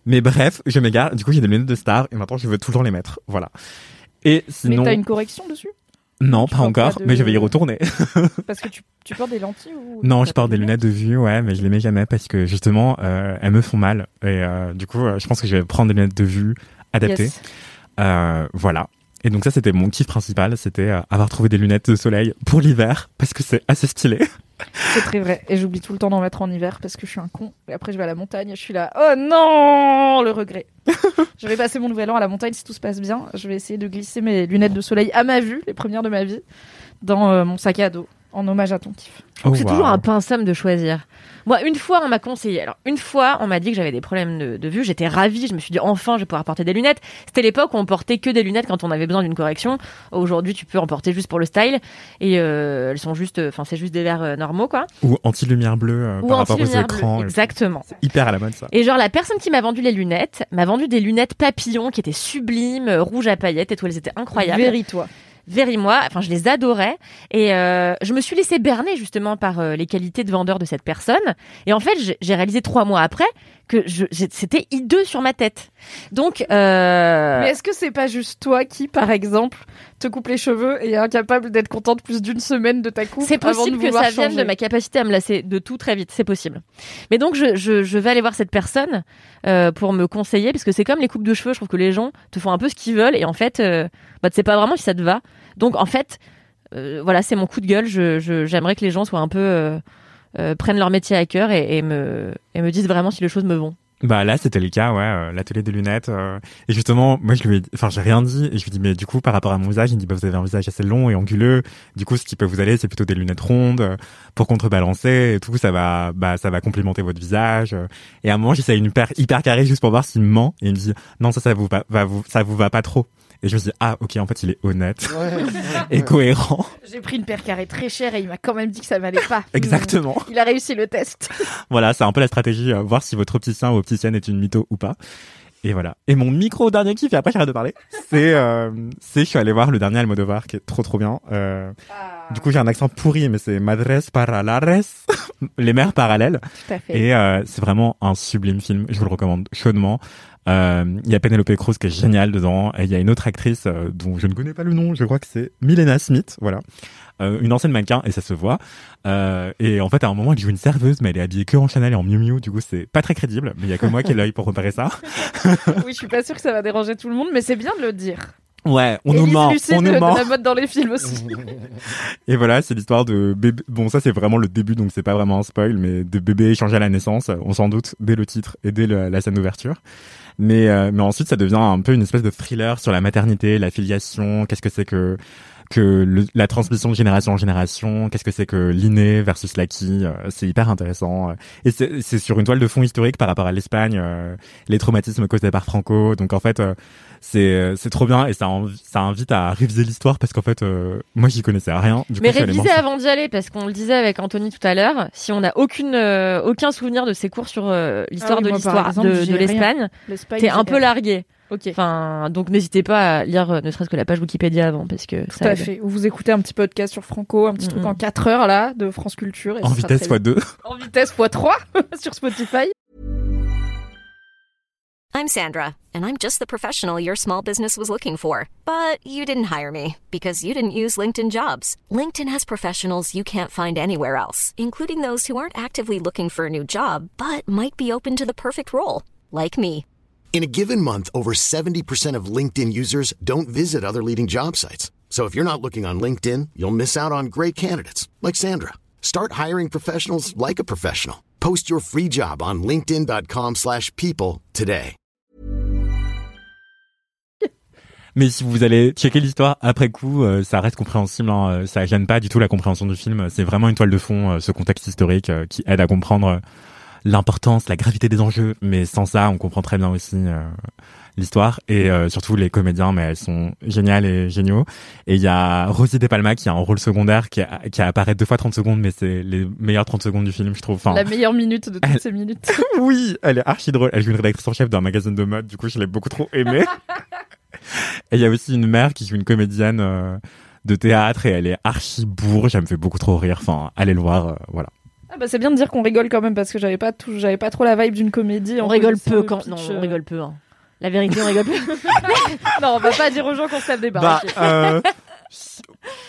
Mais bref, je m'égare. Du coup, j'ai des lunettes de star et maintenant je veux toujours les mettre. Voilà. Et Mais sinon, t'as une correction dessus? Non, tu pas encore, pas de- mais je vais y retourner. [laughs] Parce que tu, tu portes des lentilles ou non, je porte des lunettes de vue, ouais, mais je les mets jamais parce que justement, euh, elles me font mal et euh, du coup, euh, je pense que je vais prendre des lunettes de vue adaptées. Yes. Euh, voilà. Et donc ça, c'était mon kiff principal, c'était avoir trouvé des lunettes de soleil pour l'hiver parce que c'est assez stylé. C'est très vrai. Et j'oublie tout le temps d'en mettre en hiver parce que je suis un con. Et après, je vais à la montagne et je suis là. Oh non Le regret. [laughs] je vais passer mon nouvel an à la montagne si tout se passe bien. Je vais essayer de glisser mes lunettes de soleil à ma vue, les premières de ma vie, dans euh, mon sac à dos, en hommage à ton kiff. Oh, c'est toujours un peu un somme de choisir. Moi, une fois, on m'a conseillé. Alors, une fois, on m'a dit que j'avais des problèmes de, de vue. J'étais ravie. Je me suis dit, enfin, je vais pouvoir porter des lunettes. C'était l'époque où on portait que des lunettes quand on avait besoin d'une correction. Aujourd'hui, tu peux en porter juste pour le style. Et euh, elles sont juste, enfin, c'est juste des verres euh, normaux, quoi. Ou anti-lumière bleue euh, Ou par rapport aux anti-lumière bleue, écrans. exactement. C'est hyper à la mode ça. Et genre, la personne qui m'a vendu les lunettes m'a vendu des lunettes papillons qui étaient sublimes, rouges à paillettes et tout. Elles étaient incroyables. Véris-toi. Very moi, enfin je les adorais. Et euh, je me suis laissée berner justement par euh, les qualités de vendeur de cette personne. Et en fait j'ai- réalisé trois mois après que c'était hideux sur ma tête. Donc euh, Mais est-ce que c'est pas juste toi qui, par exemple, te coupe les cheveux et est incapable d'être contente plus d'une semaine de ta coupe c'est avant possible de que ça vienne changer de ma capacité à me lasser de tout très vite, c'est possible. Mais donc je, je, je vais aller voir cette personne euh, pour me conseiller parce que c'est comme les coupes de cheveux, je trouve que les gens te font un peu ce qu'ils veulent et en fait euh, bah, tu sais pas vraiment si ça te va. Donc en fait euh, voilà, c'est mon coup de gueule, je- j'aimerais que les gens soient un peu euh, prennent leur métier à cœur et, et me et me disent vraiment si les choses me vont. Bah là c'était le cas ouais euh, l'atelier des lunettes euh, et justement moi je lui ai enfin j'ai rien dit et je lui dis mais du coup par rapport à mon visage il me dit bah vous avez un visage assez long et anguleux du coup ce qui peut vous aller c'est plutôt des lunettes rondes euh, pour contrebalancer et tout ça va bah ça va complimenter votre visage euh. et à un moment j'essaie une paire hyper carrée juste pour voir s'il me ment et il me dit non ça ça vous va, va vous ça vous va pas trop et je me dis ah ok en fait il est honnête [laughs] et cohérent J'ai pris une paire carrée très chère et il m'a quand même dit que ça valait pas. [laughs] Exactement. Il a réussi le test. voilà, c'est un peu la stratégie, euh, voir si votre opticien ou opticienne est une mytho ou pas. Et voilà. Et mon micro dernier kiff, et après j'arrête de parler, c'est, euh, c'est, je suis allé voir le dernier Almodovar qui est trop trop bien. Euh, Du coup, j'ai un accent pourri, mais c'est Madres Paralares, [laughs] les mères parallèles. Tout à fait. Et euh, c'est vraiment un sublime film. Je vous le recommande chaudement. Euh, Il y a Penelope Cruz qui est géniale dedans. Et il y a une autre actrice euh, dont je ne connais pas le nom. Je crois que c'est Milena Smith. Voilà. Euh, une ancienne mannequin et ça se voit. Euh, et en fait, à un moment, elle joue une serveuse, mais elle est habillée que en Chanel et en Miu Miu. Du coup, c'est pas très crédible. Mais il y a que moi qui ai l'œil pour repérer ça. [laughs] oui, je suis pas sûre que ça va déranger tout le monde, mais c'est bien de le dire. Ouais, on nous ment, on de, nous de ment. la mode dans les films aussi. [laughs] Et voilà, c'est l'histoire de bébé. Bon, ça c'est vraiment le début, donc c'est pas vraiment un spoil, mais de bébé échangé à la naissance, on s'en doute dès le titre et dès le- la scène d'ouverture. Mais euh, mais ensuite, ça devient un peu une espèce de thriller sur la maternité, la filiation, qu'est-ce que c'est que que le- la transmission de génération en génération, qu'est-ce que c'est que l'inné versus l'acquis, euh, c'est hyper intéressant. euh. Et c'est c'est sur une toile de fond historique par rapport à l'Espagne, euh, les traumatismes causés par Franco. Donc en fait, euh, c'est c'est trop bien et ça ça invite à réviser l'histoire parce qu'en fait, euh, moi j'y connaissais rien. Du Mais coup, m'en- avant d'y aller, parce qu'on le disait avec Anthony tout à l'heure, si on n'a aucune, euh, aucun souvenir de ses cours sur euh, l'histoire Ah oui, de l'histoire de, de l'Espagne, t'es un peu largué. Ok. Enfin, donc n'hésitez pas à lire euh, ne serait-ce que la page Wikipédia avant, parce que Tout ça à aide. fait. Ou vous écoutez un petit podcast sur Franco, un petit truc Mhm. en 4 heures là de France Culture. et En ce sera vitesse très fois bien. deux. En vitesse x 3 [laughs] sur Spotify. I'm Sandra, and I'm just the professional your small business was looking for. But you didn't hire me because you didn't use LinkedIn jobs. LinkedIn has professionals you can't find anywhere else, including those who aren't actively looking for a new job but might be open to the perfect role, like me. In a given month, over 70% of LinkedIn users don't visit other leading job sites. So if you're not looking on LinkedIn, you'll miss out on great candidates like Sandra. Start hiring professionals like a professional. Post your free job on linkedin.com/people today. Mais si vous allez checker l'histoire après coup, euh, ça reste compréhensible. Hein, euh, ça gêne pas du tout la compréhension du film. C'est vraiment une toile de fond, euh, ce contexte historique euh, qui aide à comprendre euh, l'importance, la gravité des enjeux. Mais sans ça, on comprend très bien aussi euh, l'histoire et euh, surtout les comédiens. Mais elles sont géniales et géniaux. Et il y a Rosie De Palma qui a un rôle secondaire qui, a- qui apparaît deux fois 30 secondes, mais c'est les meilleures 30 secondes du film, je trouve. Enfin, La meilleure minute de toutes Elle- ces minutes. [laughs] oui, elle est archi drôle. Elle joue une rédactrice en chef d'un magazine de mode, du coup je l'ai beaucoup trop aimée. [laughs] et il y a aussi une mère qui joue une comédienne euh, de théâtre et elle est archi bourge, elle me fait beaucoup trop rire. Enfin, allez le voir, euh, voilà. Ah bah c'est bien de dire qu'on rigole quand même parce que j'avais pas tout, j'avais pas trop la vibe d'une comédie. On rigole peu quand. pitch, Non, euh. on rigole peu. Hein. La vérité, on rigole peu. [laughs] [laughs] non, on va pas dire aux gens qu'on se tape des Bah, barres. euh,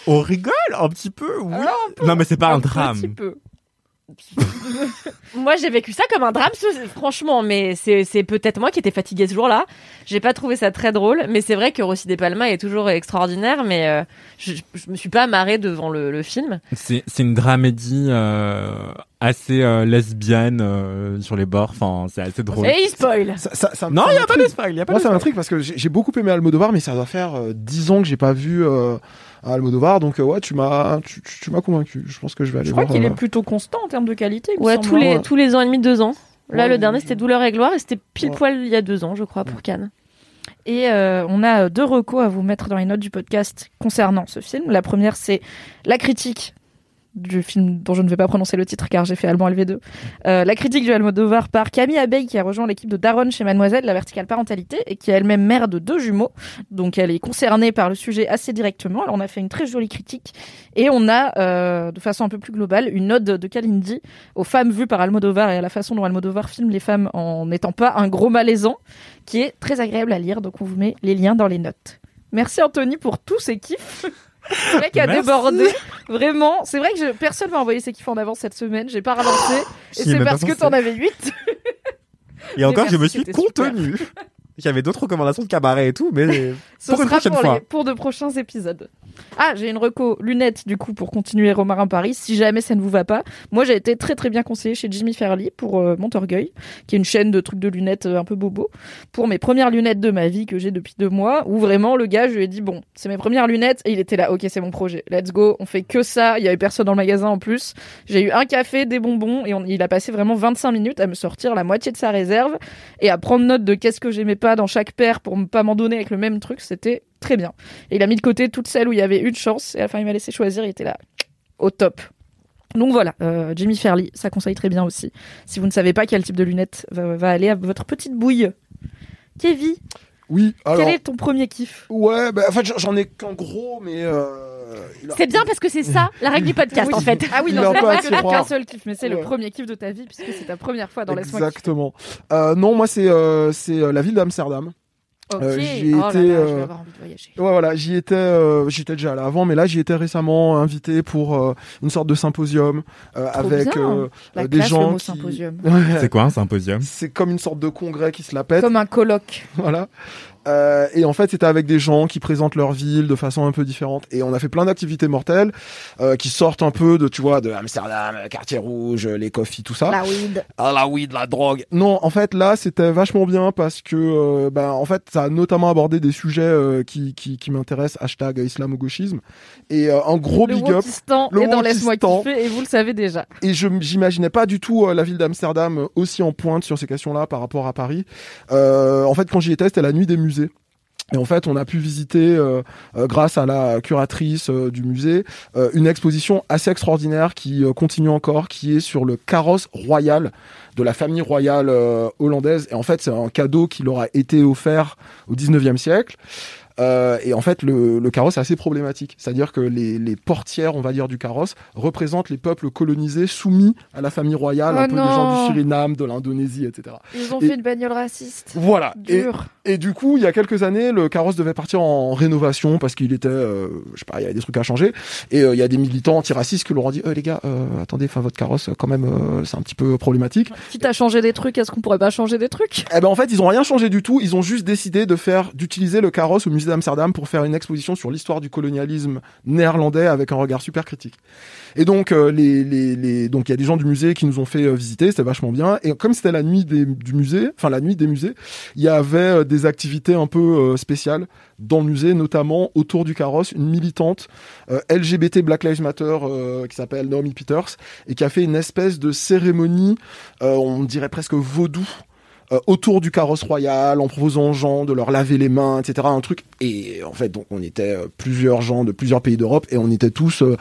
on rigole un petit peu, oui. non mais c'est pas un, drame. petit peu. [laughs] Moi, j'ai vécu ça comme un drame, franchement, mais c'est c'est peut-être moi qui étais fatiguée ce jour-là. J'ai pas trouvé ça très drôle, mais c'est vrai que Rossi De Palma est toujours extraordinaire, mais euh, je, je me suis pas marrée devant le, le film. C'est c'est une dramédie euh, assez euh, lesbienne euh, sur les bords. Enfin, c'est assez drôle. Et il spoil Ça, ça, ça- Non, il y a pas de spoil. Il y a pas Moi, ça m'intrigue parce que j'ai beaucoup aimé Almodovar, mais ça doit faire euh, 10 ans que j'ai pas vu Almodovar. Donc, euh, ouais, tu m'as tu, tu- tu m'as convaincu. Je pense que je vais aller Je crois voir. qu'il euh, est plutôt constant en termes de qualité. il Ouais, tous hein. les, tous les ans et demi, deux ans. Là, Ouais, le dernier, c'était Douleur et Gloire, et c'était pile Ouais. poil il y a deux ans, je crois, pour Cannes. Et euh, on a deux recos à vous mettre dans les notes du podcast concernant ce film. La première, c'est la critique du film dont je ne vais pas prononcer le titre car j'ai fait Allemand LV2. Euh, la critique du Almodovar par Camille Abeille qui a rejoint l'équipe de Daron chez Mademoiselle, la verticale parentalité, et qui est elle-même mère de deux jumeaux. Donc elle est concernée par le sujet assez directement. Alors on a fait une très jolie critique et on a, euh, de façon un peu plus globale, une ode de Kalindi aux femmes vues par Almodovar et à la façon dont Almodovar filme les femmes en n'étant pas un gros malaisant, qui est très agréable à lire. Donc on vous met les liens dans les notes. Merci Anthony pour tous ces kiffs. Le mec a Merci. débordé. Vraiment, c'est vrai que je- personne m'a envoyé ses kiffs en avance cette semaine. J'ai pas relancé. Et c'est parce que t'en avais 8. Et encore, je me suis contenu. J'avais d'autres recommandations de cabaret et tout, mais [laughs] pour une prochaine pour, fois. les- pour de prochains épisodes. Ah, j'ai une reco lunettes du coup pour continuer Romarin Paris. Si jamais ça ne vous va pas, moi j'ai été très très bien conseillée chez Jimmy Fairley pour euh, Montorgueil, qui est une chaîne de trucs de lunettes euh, un peu bobo, pour mes premières lunettes de ma vie que j'ai depuis deux mois. Où vraiment le gars, je lui ai dit bon, c'est mes premières lunettes et il était là. Ok, c'est mon projet. Let's go. On fait que ça. Il y avait personne dans le magasin en plus. J'ai eu un café, des bonbons et il a passé vraiment 25 minutes à me sortir la moitié de sa réserve et à prendre note de qu'est-ce que j'aimais pas dans chaque paire pour ne pas m'en donner avec le même truc. C'était très bien. Et il a mis de côté toutes celles où il y avait une chance et à la fin il m'a laissé choisir. Il était là au top. Donc voilà, euh, Jimmy Fairley, ça conseille très bien aussi. Si vous ne savez pas quel type de lunettes va, va aller à votre petite bouille. Kevin, Oui, alors. quel est ton premier kiff? Ouais, bah, en fait, j'en- ai qu'un gros, mais. euh, a- C'est bien parce que c'est ça, la règle du podcast, Oui. en fait. Ah oui, non, c'est pas que qu'un seul kiff, mais c'est le premier kiff de ta vie puisque c'est ta première fois dans. Exactement. Euh, non, moi, c'est euh, c'est euh, la ville d'Amsterdam. Euh, j'y oh là étais, là, euh. Ouais, voilà, j'y étais, euh, j'y étais déjà allé avant, mais là, j'y étais récemment invité pour euh, une sorte de symposium euh, avec bien. euh, La des classe, le gens mot qui... symposium. [laughs] Ouais. C'est quoi un symposium? C'est comme une sorte de congrès qui se la pète. Comme un colloque. [laughs] Voilà. Euh, et en fait, c'était avec des gens qui présentent leur ville de façon un peu différente. Et on a fait plein d'activités mortelles euh, qui sortent un peu de, tu vois, de Amsterdam, quartier rouge, les coffees, tout ça. La weed. Ah la weed, la drogue. Non, en fait là c'était vachement bien parce que euh, bah, en fait ça a notamment abordé des sujets euh, qui qui, qui m'intéressent hashtag islamo-gauchisme et euh, un gros Le big up. Le est dans Laisse-moi kiffer et vous le savez déjà. Et je j'imaginais pas du tout euh, la ville d'Amsterdam euh, aussi en pointe sur ces questions-là par rapport à Paris. Euh, en fait quand j'y étais c'était la nuit des musées. Et en fait, on a pu visiter, euh, euh, grâce à la curatrice euh, du musée, une exposition assez extraordinaire qui continue encore, qui est sur le carrosse royal de la famille royale hollandaise. Et en fait, c'est un cadeau qui leur a été offert au 19e siècle. Euh, et en fait, le, le carrosse est assez problématique. C'est-à-dire que les, les portières, on va dire, du carrosse représentent les peuples colonisés soumis à la famille royale, Oh un peu des gens du Suriname, de l'Indonésie, etc. Ils ont Et- fait une bagnole raciste. voilà. Et, Dur. et du coup, il y a quelques années, le carrosse devait partir en rénovation parce qu'il était, euh, je sais pas, il y avait des trucs à changer. Et euh, il y a des militants antiracistes qui leur ont dit, Euh, les gars, euh, attendez, enfin votre carrosse, quand même, euh, c'est un petit peu problématique. Quitte à changer des trucs, est-ce qu'on pourrait pas changer des trucs? Eh ben en fait, ils ont rien changé du tout. Ils ont juste décidé de faire, d'utiliser le carrosse au musée d'Amsterdam pour faire une exposition sur l'histoire du colonialisme néerlandais avec un regard super critique. Et donc euh, il y a des gens du musée qui nous ont fait euh, visiter, c'était vachement bien. Et comme c'était la nuit des, du musée, enfin la nuit des musées, il y avait euh, des activités un peu spéciales dans le musée, notamment autour du carrosse, une militante LGBT Black Lives Matter qui s'appelle Naomi Peters et qui a fait une espèce de cérémonie, on dirait presque vaudou euh, autour du carrosse royal en proposant aux gens de leur laver les mains, etc. Un truc. Et en fait, donc on était euh, plusieurs gens de plusieurs pays d'Europe et on était tous euh,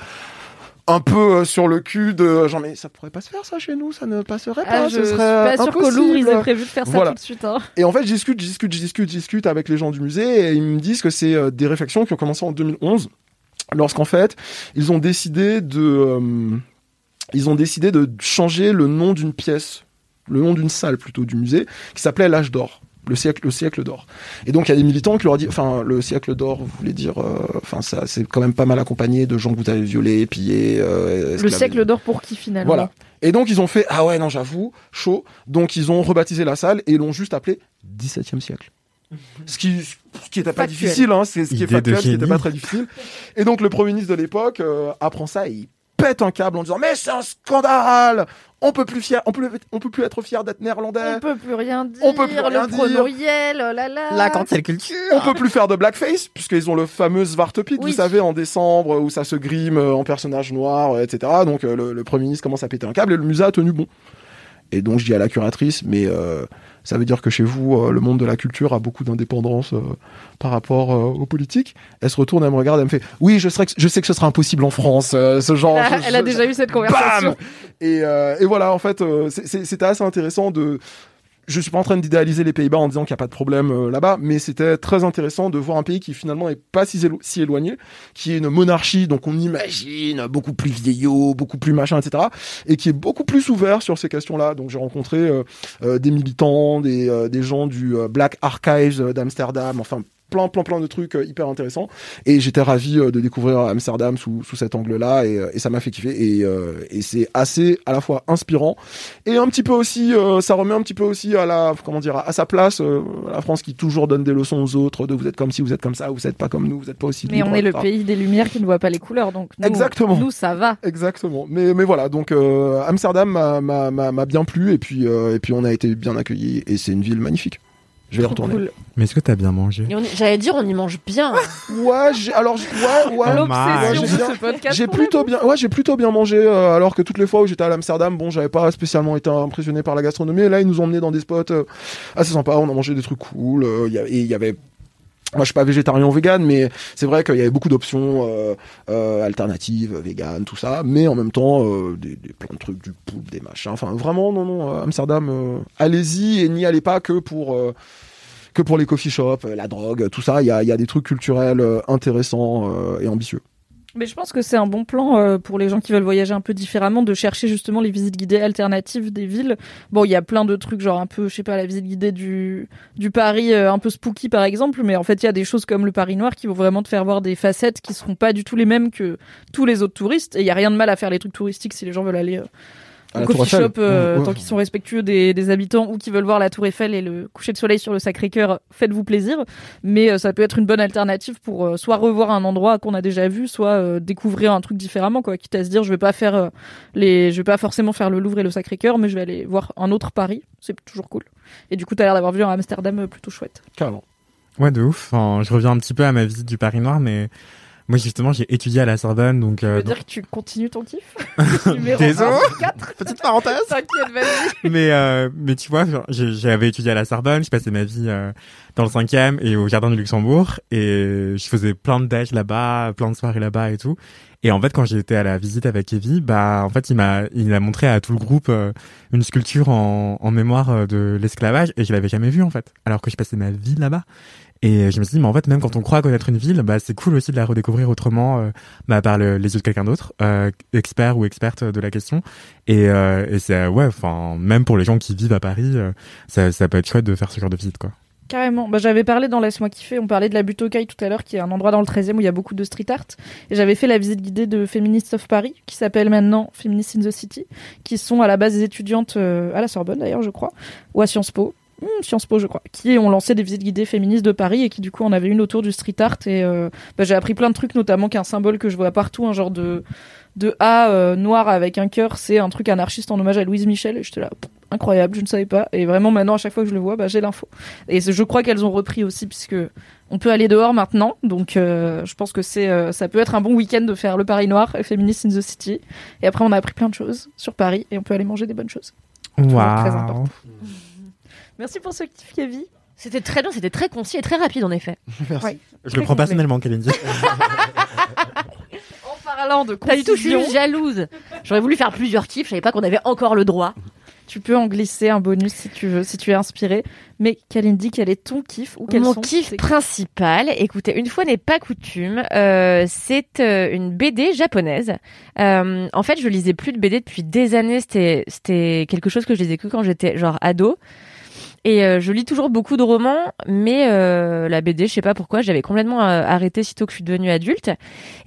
un peu euh, sur le cul de genre mais ça pourrait pas se faire ça chez nous, ça ne passerait pas. Ah, ce je suis serait pas sûre qu'au. Louvre, ils aient prévu de faire ça tout de suite. hein. Et en fait, je discute, je discute, je discute, je discute avec les gens du musée et ils me disent que c'est euh, des réflexions qui ont commencé en 2011, lorsqu'en fait, ils ont décidé de, euh, ils ont décidé de changer le nom d'une pièce, le nom d'une salle plutôt du musée, qui s'appelait l'âge d'or. Le siècle, le siècle d'or. Et donc il y a des militants qui leur ont dit, enfin le siècle d'or, vous voulez dire, euh, enfin ça, c'est quand même pas mal accompagné de gens que vous avez violés, pillés. euh, Le siècle d'or pour qui finalement Voilà. Et donc ils ont fait ah ouais non j'avoue chaud. Donc ils ont rebaptisé la salle et l'ont juste appelé 17e siècle. [laughs] Ce qui ce qui était pas Factuel. difficile hein, c'est ce qui Idée de factuel, ce qui était génie. pas très difficile. Et donc le premier ministre de l'époque euh, apprend ça et il pète un câble en disant mais c'est un scandale. On peut plus fier on peut on peut plus être fier d'être néerlandais. On peut plus rien dire. On peut plus rien le dire. Oh là là. La cancel culture On peut plus faire de blackface puisqu'ils ont le fameux Svartepit, Oui. vous savez, en décembre où ça se grime euh, en personnage noir, euh, etc. Donc euh, le, le premier ministre commence à péter un câble et le musée a tenu bon. Et donc je dis à la curatrice, mais euh, ça veut dire que chez vous, euh, le monde de la culture a beaucoup d'indépendance euh, par rapport euh, aux politiques. Elle se retourne, elle me regarde, elle me fait, oui, je, serais, je sais que ce sera impossible en France, ce genre. Elle a, [laughs] elle a déjà eu cette conversation. Bam et, et voilà, en fait, c'était assez intéressant de. Je suis pas en train d'idéaliser les Pays-Bas en disant qu'il n'y a pas de problème euh, là-bas, mais c'était très intéressant de voir un pays qui finalement est pas si, élo- si éloigné, qui est une monarchie, donc on imagine beaucoup plus vieillot, beaucoup plus machin, etc., et qui est beaucoup plus ouvert sur ces questions-là. Donc j'ai rencontré euh, euh, des militants, des, gens du Black Archives d'Amsterdam, enfin plein plein plein de trucs euh, hyper intéressants et j'étais ravi euh, de découvrir Amsterdam sous, sous cet angle-là et, euh, et ça m'a fait kiffer et, euh, et c'est assez à la fois inspirant et un petit peu aussi euh, ça remet un petit peu aussi à la comment dire à sa place la France qui toujours donne des leçons aux autres de vous êtes comme ci vous êtes comme ça vous êtes pas comme nous vous êtes pas aussi Mais libre, on est le etc. pays des lumières qui ne voit pas les couleurs, donc nous, Exactement. nous ça va. Exactement. Mais, mais voilà, donc euh, Amsterdam m'a- bien plu et puis, euh, et puis on a été bien accueillis et c'est une ville magnifique. Je vais y retourner. Cool. Mais est-ce que t'as bien mangé Et on y- J'allais dire, on y mange bien. [laughs] Ouais, j'ai- alors j- ouais, ouais. Oh j'ai L'obsession bien- de ce podcast. J'ai pour plutôt bien, ouais, j'ai plutôt bien mangé. euh, alors que toutes les fois où j'étais à Amsterdam, bon, j'avais pas spécialement été impressionné par la gastronomie. Et là, ils nous ont emmenés dans des spots euh, assez sympas. On a mangé des trucs cool. euh, il y a- et il y avait moi, je suis pas végétarien ou vegan, mais c'est vrai qu'il y avait beaucoup d'options euh, euh, alternatives, vegan, tout ça. Mais en même temps, euh, des, des plein de trucs, du poulpe, des machins. Enfin, vraiment, non, non. Amsterdam, allez-y et n'y allez pas que pour que pour les coffee shops, la drogue, tout ça. Il y a, y a des trucs culturels intéressants et ambitieux. Mais je pense que c'est un bon plan euh, pour les gens qui veulent voyager un peu différemment de chercher justement les visites guidées alternatives des villes. Bon, il y a plein de trucs genre un peu, je sais pas, la visite guidée du du Paris euh, un peu spooky par exemple, mais en fait il y a des choses comme le Paris noir qui vont vraiment te faire voir des facettes qui seront pas du tout les mêmes que tous les autres touristes. Et il y a rien de mal à faire les trucs touristiques si les gens veulent aller euh, au coffee shop euh, Ouais, tant qu'ils sont respectueux des, des habitants ou qui veulent voir la Tour Eiffel et le coucher de soleil sur le Sacré-Cœur. Faites-vous plaisir, mais euh, ça peut être une bonne alternative pour euh, soit revoir un endroit qu'on a déjà vu, soit euh, découvrir un truc différemment quoi. Quitte à se dire je vais pas faire euh, les, je vais pas forcément faire le Louvre et le Sacré-Cœur, mais je vais aller voir un autre Paris. C'est toujours cool. Et du coup, t'as l'air d'avoir vu un Amsterdam plutôt chouette. Carrément. Ouais, de ouf. Enfin, je reviens un petit peu à ma visite du Paris Noir, mais moi justement, j'ai étudié à la Sorbonne, donc. Ça euh, veut donc- dire que tu continues ton kiff [laughs] Numéro Désolé. [laughs] 4 Petite parenthèse. T'inquiète, vas-y. [laughs] mais euh, mais tu vois, j'avais étudié à la Sorbonne, je passais ma vie euh, dans le cinquième et au jardin du Luxembourg et je faisais plein de déj là-bas, plein de soirées là-bas et tout. Et en fait, quand j'étais à la visite avec Evie, bah en fait, il m'a il a montré à tout le groupe euh, une sculpture en, en mémoire euh, de l'esclavage et je l'avais jamais vue en fait, alors que je passais ma vie là-bas. Et je me suis dit, mais en fait, même quand on croit connaître une ville, bah, c'est cool aussi de la redécouvrir autrement, euh, bah, par le- les yeux de quelqu'un d'autre, euh, expert ou experte de la question. Et, euh, et c'est, ouais, enfin, même pour les gens qui vivent à Paris, euh, ça, peut être chouette de faire ce genre de visite, quoi. Carrément. Bah, j'avais parlé dans Laisse-moi kiffer, on parlait de la butte aux cailles tout à l'heure, qui est un endroit dans le 13e où il y a beaucoup de street art. Et j'avais fait la visite guidée de Feminists of Paris, qui s'appelle maintenant Feminists in the City, qui sont à la base des étudiantes euh, à la Sorbonne d'ailleurs, je crois, ou à Sciences Po. Hmm, Sciences Po, je crois, qui ont lancé des visites guidées féministes de Paris et qui du coup en avait une autour du street art et euh, bah, j'ai appris plein de trucs, notamment qu'un symbole que je vois partout, un genre de de A euh, noir avec un cœur, c'est un truc anarchiste en hommage à Louise Michel. Et j'étais là, pff, incroyable, je ne savais pas. Et vraiment maintenant, à chaque fois que je le vois, bah, j'ai l'info. Et je crois qu'elles ont repris aussi puisque on peut aller dehors maintenant. Donc euh, je pense que c'est euh, ça peut être un bon week-end de faire le Paris noir et Feminist in the City. Et après, on a appris plein de choses sur Paris et on peut aller manger des bonnes choses. Toujours très important. Merci pour ce kiff, Kevin. C'était très bien, c'était très concis et très rapide en effet. [laughs] Merci. Je le prends personnellement, Kalindi. [laughs] [laughs] En parlant de Pas du tout, je concision, suis jalouse. J'aurais voulu faire plusieurs kiffs, je savais pas qu'on avait encore le droit. tu peux en glisser un bonus si tu veux, si tu es inspiré. Mais Kalindi, quel est ton kiff ou Mon sont kiff principal, écoutez, une fois n'est pas coutume, euh, c'est euh, une BD japonaise. Euh, en fait, je lisais plus de BD depuis des années. C'était c'était quelque chose que je lisais que quand j'étais genre ado. Et euh, je lis toujours beaucoup de romans, mais euh, la BD, je sais pas pourquoi, j'avais complètement euh, arrêté sitôt que je suis devenue adulte.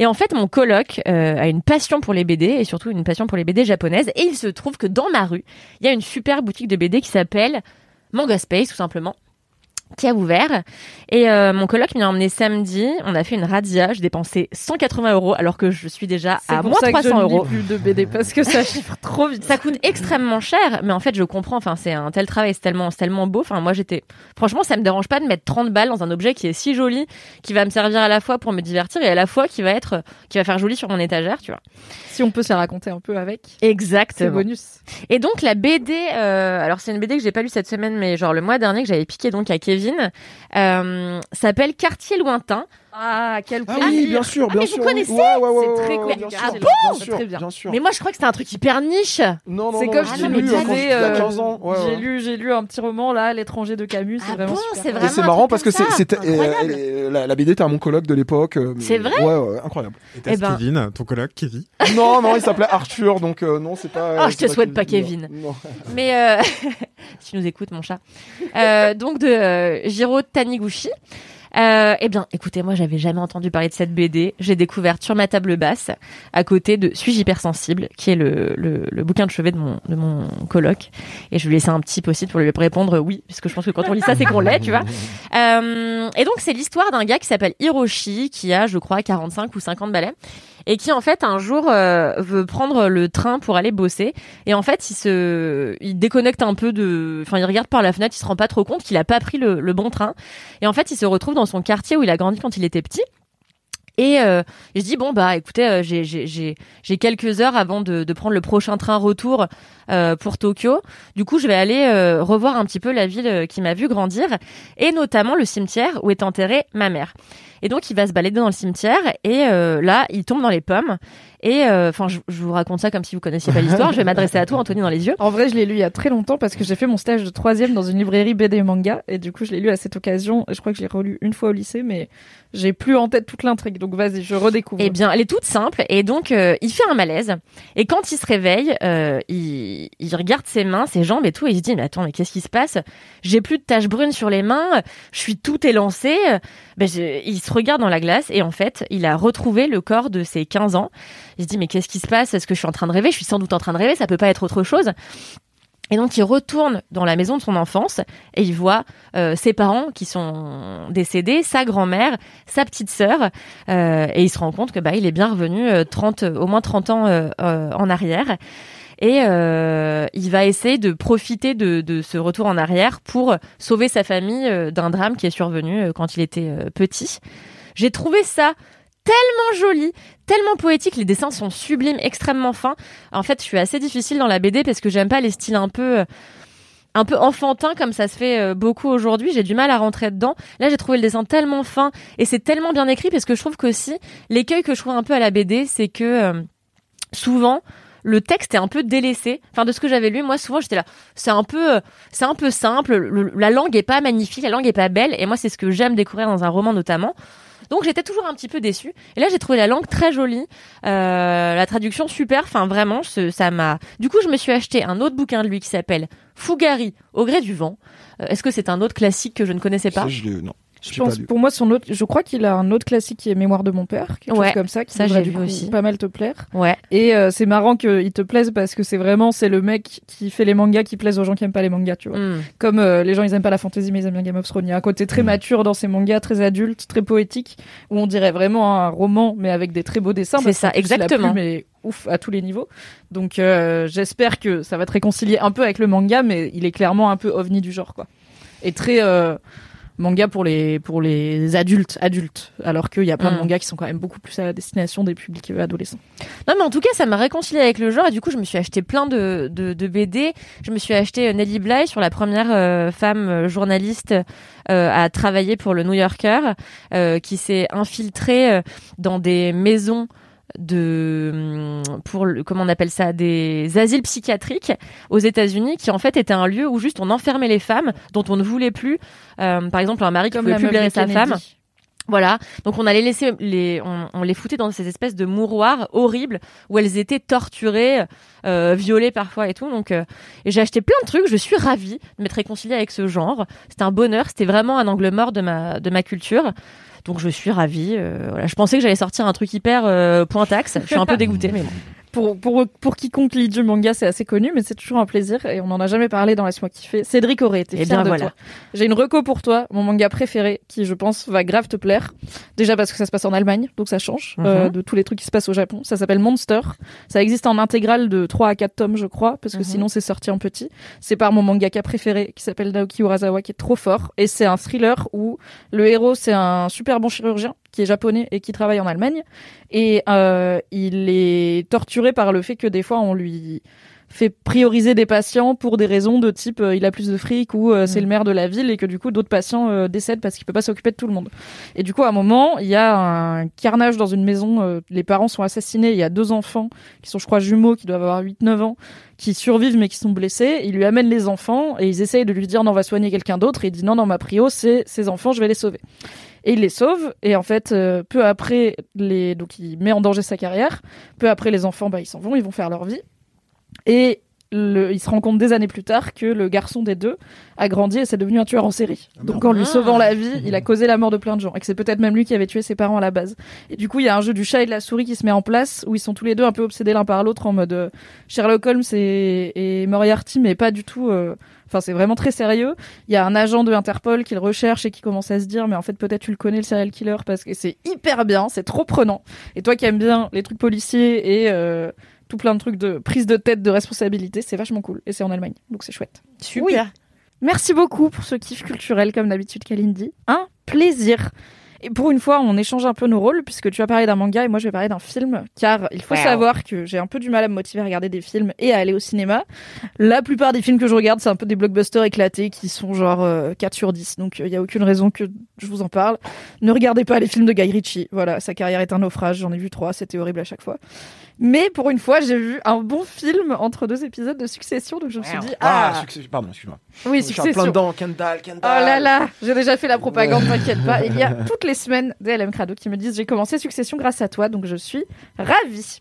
Et en fait, mon coloc a une passion pour les BD et surtout une passion pour les BD japonaises. Et il se trouve que dans ma rue, il y a une super boutique de BD qui s'appelle Manga Space, tout simplement qui a ouvert et euh, mon coloc m'y a emmené samedi on a fait une radia j'ai dépensé 180 euros alors que je suis déjà à pour moins ça que je 300 ne lis euros plus de BD parce que ça chiffre trop vite. ça coûte extrêmement cher, mais en fait, je comprends. Enfin, c'est un tel travail, c'est tellement, tellement beau. Enfin, moi, j'étais, franchement, ça me dérange pas de mettre 30 balles dans un objet qui est si joli, qui va me servir à la fois pour me divertir et à la fois qui va être, qui va faire joli sur mon étagère, tu vois. Si on peut se la raconter un peu avec. Exactement. C'est bonus. Et donc la BD, euh, alors c'est une BD que j'ai pas lue cette semaine, mais genre le mois dernier que j'avais piqué donc à Kevin, euh, s'appelle Quartier lointain. Ah, quel Ah oui, bien sûr, Ah, bien mais sûr. vous connaissez Ouais, ouais, ouais, C'est ouais, très ouais, connu. bien Ah sûr, bon bien sûr, Très bien. bien sûr. Mais moi je crois que c'était un truc hyper niche. Non, non, C'est non, comme je je l'ai lu disais, quand j'étais à euh, 15 ans. Ouais, j'ai ouais. lu, j'ai lu un petit roman là, L'étranger de Camus. C'est Ah vraiment bon, super. c'est Et vraiment c'est un marrant truc parce que comme c'est- ça. c'était euh, Incroyable. euh, la, la BD était à mon coloc de l'époque. euh, C'est vrai Ouais, ouais, incroyable. Et Eh t'as ben- Kevin, ton coloc, Kevin. Non, non, il s'appelait Arthur, donc euh, non, c'est pas. Oh, je c'est te souhaite pas Kevin. Non. [laughs] Mais euh, [laughs] si tu nous écoutes, mon chat. Euh, donc de euh, Jiro Taniguchi. Euh, eh bien, écoutez, moi, j'avais jamais entendu parler de cette BD. J'ai découvert sur ma table basse, à côté de Suis-je hypersensible, qui est le, le, le bouquin de chevet de mon, de mon coloc. Et je lui ai laissé un petit post-it pour lui répondre oui, puisque je pense que quand on lit ça, c'est qu'on l'est, tu vois. Euh, et donc, c'est l'histoire d'un gars qui s'appelle Hiroshi, qui a, je crois, 45 ou 50 balais, et qui, en fait, un jour, euh, veut prendre le train pour aller bosser. Et en fait, il se, il déconnecte un peu de, enfin, il regarde par la fenêtre, il se rend pas trop compte qu'il a pas pris le, le bon train. Et en fait, il se retrouve dans son quartier où il a grandi quand il était petit. Et euh, je dis bon bah écoutez euh, j'ai j'ai j'ai quelques heures avant de, de prendre le prochain train retour euh, pour Tokyo. Du coup je vais aller euh, revoir un petit peu la ville euh, qui m'a vu grandir et notamment le cimetière où est enterrée ma mère. Et donc il va se balader dans le cimetière et euh, là il tombe dans les pommes et euh, enfin je, je vous raconte ça comme si vous connaissiez pas l'histoire. Je vais m'adresser à toi Anthony dans les yeux. En vrai, je l'ai lu il y a très longtemps parce que j'ai fait mon stage de troisième dans une librairie BD et manga et du coup, je l'ai lu à cette occasion. Et je crois que je l'ai relu une fois au lycée, mais j'ai plus en tête toute l'intrigue. Donc vas-y, je redécouvre. Eh bien, elle est toute simple et donc euh, il fait un malaise. Et quand il se réveille, euh, il, il regarde ses mains, ses jambes et tout, et il se dit mais attends, mais qu'est-ce qui se passe? J'ai plus de taches brunes sur les mains, je suis tout élancé. Ben, je- il se regarde dans la glace et en fait, il a retrouvé le corps de ses 15 ans. Il se dit mais qu'est-ce qui se passe? Est-ce que je suis en train de rêver? Je suis sans doute en train de rêver, ça peut pas être autre chose. Et donc il retourne dans la maison de son enfance et il voit euh, ses parents qui sont décédés, sa grand-mère, sa petite sœur, euh, et il se rend compte que bah il est bien revenu euh, 30, au moins 30 ans euh, euh, en arrière. Et euh, il va essayer de profiter de, ce retour en arrière pour sauver sa famille euh, d'un drame qui est survenu euh, quand il était petit. J'ai trouvé ça tellement joli, tellement poétique. Les dessins sont sublimes, extrêmement fins. En fait, je suis assez difficile dans la BD parce que j'aime pas les styles un peu un peu enfantin comme ça se fait beaucoup aujourd'hui. J'ai du mal à rentrer dedans. Là, j'ai trouvé le dessin tellement fin et c'est tellement bien écrit parce que je trouve qu'aussi l'écueil que je trouve un peu à la BD, c'est que souvent le texte est un peu délaissé. Enfin, de ce que j'avais lu, moi, souvent, j'étais là. C'est un peu, euh, c'est un peu simple. Le- la langue est pas magnifique, la langue est pas belle. Et moi, c'est ce que j'aime découvrir dans un roman, notamment. Donc, j'étais toujours un petit peu déçue. Et là, j'ai trouvé la langue très jolie, euh, la traduction super. Enfin, vraiment, ce- ça m'a. Du coup, je me suis acheté un autre bouquin de lui qui s'appelle Fougari au gré du vent. Euh, Est-ce que c'est un autre classique que je ne connaissais pas? Non. Je pense, pour moi, son autre, je crois qu'il a un autre classique qui est Mémoire de mon père, quelque Ouais, chose comme ça, qui ça, devrait j'ai du coup aussi. pas mal te plaire. Ouais. Et euh, c'est marrant qu'il te plaise parce que c'est vraiment, c'est le mec qui fait les mangas qui plaisent aux gens qui aiment pas les mangas, tu vois. Mm. Comme euh, les gens, ils aiment pas la fantasy, mais ils aiment bien Game of Thrones. Il y a un côté très mature dans ces mangas, très adulte, très poétique, où on dirait vraiment un roman, mais avec des très beaux dessins. C'est ça, exactement. est ouf à tous les niveaux. Donc euh, j'espère que ça va te réconcilier un peu avec le manga, mais il est clairement un peu ovni du genre, quoi. Et très euh, manga pour les pour les adultes, adultes, alors qu'il y a plein de Mm. mangas qui sont quand même beaucoup plus à la destination des publics adolescents. Non, mais en tout cas, ça m'a réconcilié avec le genre et du coup, je me suis acheté plein de, de, de BD. Je me suis acheté euh, Nelly Bly sur la première euh, femme euh, journaliste euh, à travailler pour le New Yorker, euh, qui s'est infiltrée dans des maisons de hum, pour le, comment on appelle ça des asiles psychiatriques aux États-Unis qui en fait était un lieu où juste on enfermait les femmes dont on ne voulait plus Euh, par exemple un mari qui Comme pouvait plus blairer sa femme voilà. Donc on allait laisser les, on, on les foutait dans ces espèces de mouroirs horribles où elles étaient torturées, euh, violées parfois et tout. Donc euh, et j'ai acheté plein de trucs. Je suis ravie de m'être réconciliée avec ce genre. C'était un bonheur. C'était vraiment un angle mort de ma de ma culture. Donc je suis ravie. euh, voilà. Je pensais que j'allais sortir un truc hyper euh, pointaxe. Je suis un peu [laughs] dégoûtée, mais bon. Pour, pour, pour quiconque lit du manga, c'est assez connu, mais c'est toujours un plaisir et on n'en a jamais parlé dans Laisse-moi kiffer. Cédric aurait été Eh fier bien, de voilà. toi. J'ai une reco pour toi, mon manga préféré, qui je pense va grave te plaire. Déjà parce que ça se passe en Allemagne, donc ça change Mhm. euh, de tous les trucs qui se passent au Japon. Ça s'appelle Monster. Ça existe en intégrale de 3 à 4 tomes, je crois, parce que Mhm. sinon c'est sorti en petit. C'est par mon mangaka préféré, qui s'appelle Naoki Urasawa, qui est trop fort. Et c'est un thriller où le héros, c'est un super bon chirurgien qui est japonais et qui travaille en Allemagne. Et euh, il est torturé par le fait que des fois on lui fait prioriser des patients pour des raisons de type euh, il a plus de fric ou euh, c'est le maire de la ville et que du coup d'autres patients euh, décèdent parce qu'il peut pas s'occuper de tout le monde. Et du coup à un moment il y a un carnage dans une maison, les parents sont assassinés, il y a deux enfants qui sont je crois jumeaux qui doivent avoir 8-9 ans qui survivent mais qui sont blessés, il lui amène les enfants et ils essayent de lui dire non on va soigner quelqu'un d'autre et il dit non non ma prio c'est ces enfants je vais les sauver. Et il les sauve et en fait euh, peu après les donc il met en danger sa carrière, peu après les enfants bah ils s'en vont, ils vont faire leur vie. Et le, il se rend compte des années plus tard que le garçon des deux a grandi et c'est devenu un tueur en série. Donc en lui sauvant la vie, il a causé la mort de plein de gens et que c'est peut-être même lui qui avait tué ses parents à la base. Et du coup, il y a un jeu du chat et de la souris qui se met en place où ils sont tous les deux un peu obsédés l'un par l'autre en mode euh, Sherlock Holmes et, et Moriarty, mais pas du tout. euh, Enfin, c'est vraiment très sérieux. Il y a un agent de Interpol qui le recherche et qui commence à se dire, mais en fait, peut-être tu le connais, le serial killer, parce que c'est hyper bien, c'est trop prenant. Et toi qui aimes bien les trucs policiers et euh, tout plein de trucs de prise de tête, de responsabilité, c'est vachement cool. Et c'est en Allemagne, donc c'est chouette. Super. Merci beaucoup pour ce kiff culturel, comme d'habitude, Kalindi. Un plaisir. Et pour une fois, on échange un peu nos rôles puisque tu vas parler d'un manga et moi je vais parler d'un film car il faut Wow. savoir que j'ai un peu du mal à me motiver à regarder des films et à aller au cinéma. La plupart des films que je regarde, c'est un peu des blockbusters éclatés qui sont genre euh, 4 sur 10. Donc il y a aucune raison que je vous en parle. Ne regardez pas les films de Guy Ritchie. Voilà, sa carrière est un naufrage, j'en ai vu trois, c'était horrible à chaque fois. Mais pour une fois, j'ai vu un bon film entre deux épisodes de succession, donc je me suis dit Ah, ah, succès- pardon, excuse-moi. oui, Je suis en succession. plein dedans, Kendall, Kendall. Oh là là, j'ai déjà fait la propagande, t'inquiète pas. Il y a [laughs] toutes les semaines des LM Crado qui me disent j'ai commencé Succession grâce à toi, donc je suis ravie.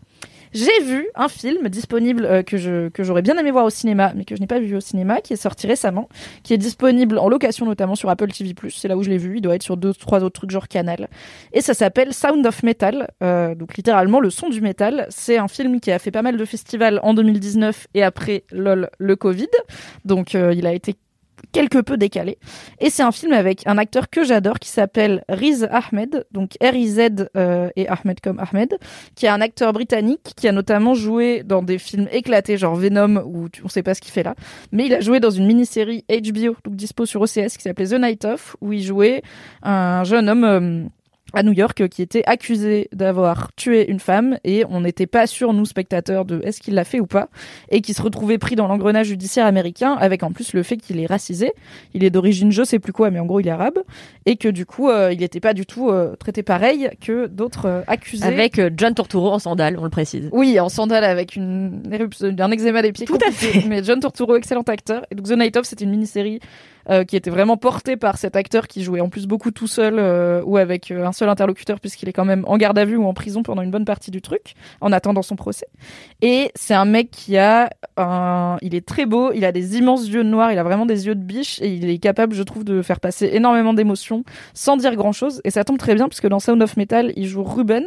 J'ai vu un film disponible euh, que je que j'aurais bien aimé voir au cinéma, mais que je n'ai pas vu au cinéma, qui est sorti récemment, qui est disponible en location notamment sur Apple TV+. C'est là où je l'ai vu. Il doit être sur deux trois autres trucs genre Canal. Et ça s'appelle Sound of Metal, euh, donc littéralement le son du métal. C'est un film qui a fait pas mal de festivals en 2019 et après lol le Covid. Donc euh, il a été quelque peu décalé. Et c'est un film avec un acteur que j'adore qui s'appelle Riz Ahmed, donc R-I-Z euh, et Ahmed comme Ahmed, qui est un acteur britannique qui a notamment joué dans des films éclatés genre Venom où tu- on sait pas ce qu'il fait là, mais il a joué dans une mini-série HBO, donc dispo sur OCS qui s'appelait The Night Of, où il jouait un jeune homme euh, à New York euh, qui était accusé d'avoir tué une femme et on n'était pas sûr nous spectateurs de est-ce qu'il l'a fait ou pas et qui se retrouvait pris dans l'engrenage judiciaire américain avec en plus le fait qu'il est racisé il est d'origine je sais plus quoi mais en gros il est arabe et que du coup euh, il n'était pas du tout euh, traité pareil que d'autres euh, accusés Avec John Turturro en sandales, on le précise. oui, en sandales avec une éruption, un eczéma des pieds. Tout à fait. Mais John Turturro, excellent acteur. Et donc The Night Of, c'était une mini-série euh, qui était vraiment portée par cet acteur qui jouait en plus beaucoup tout seul euh, ou avec euh, un seul interlocuteur puisqu'il est quand même en garde à vue ou en prison pendant une bonne partie du truc en attendant son procès. Et c'est un mec qui a un, il est très beau, il a des immenses yeux noirs, il a vraiment des yeux de biche et il est capable, je trouve, de faire passer énormément d'émotions sans dire grand chose. Et ça tombe très bien puisque dans Sound of Metal, il joue Ruben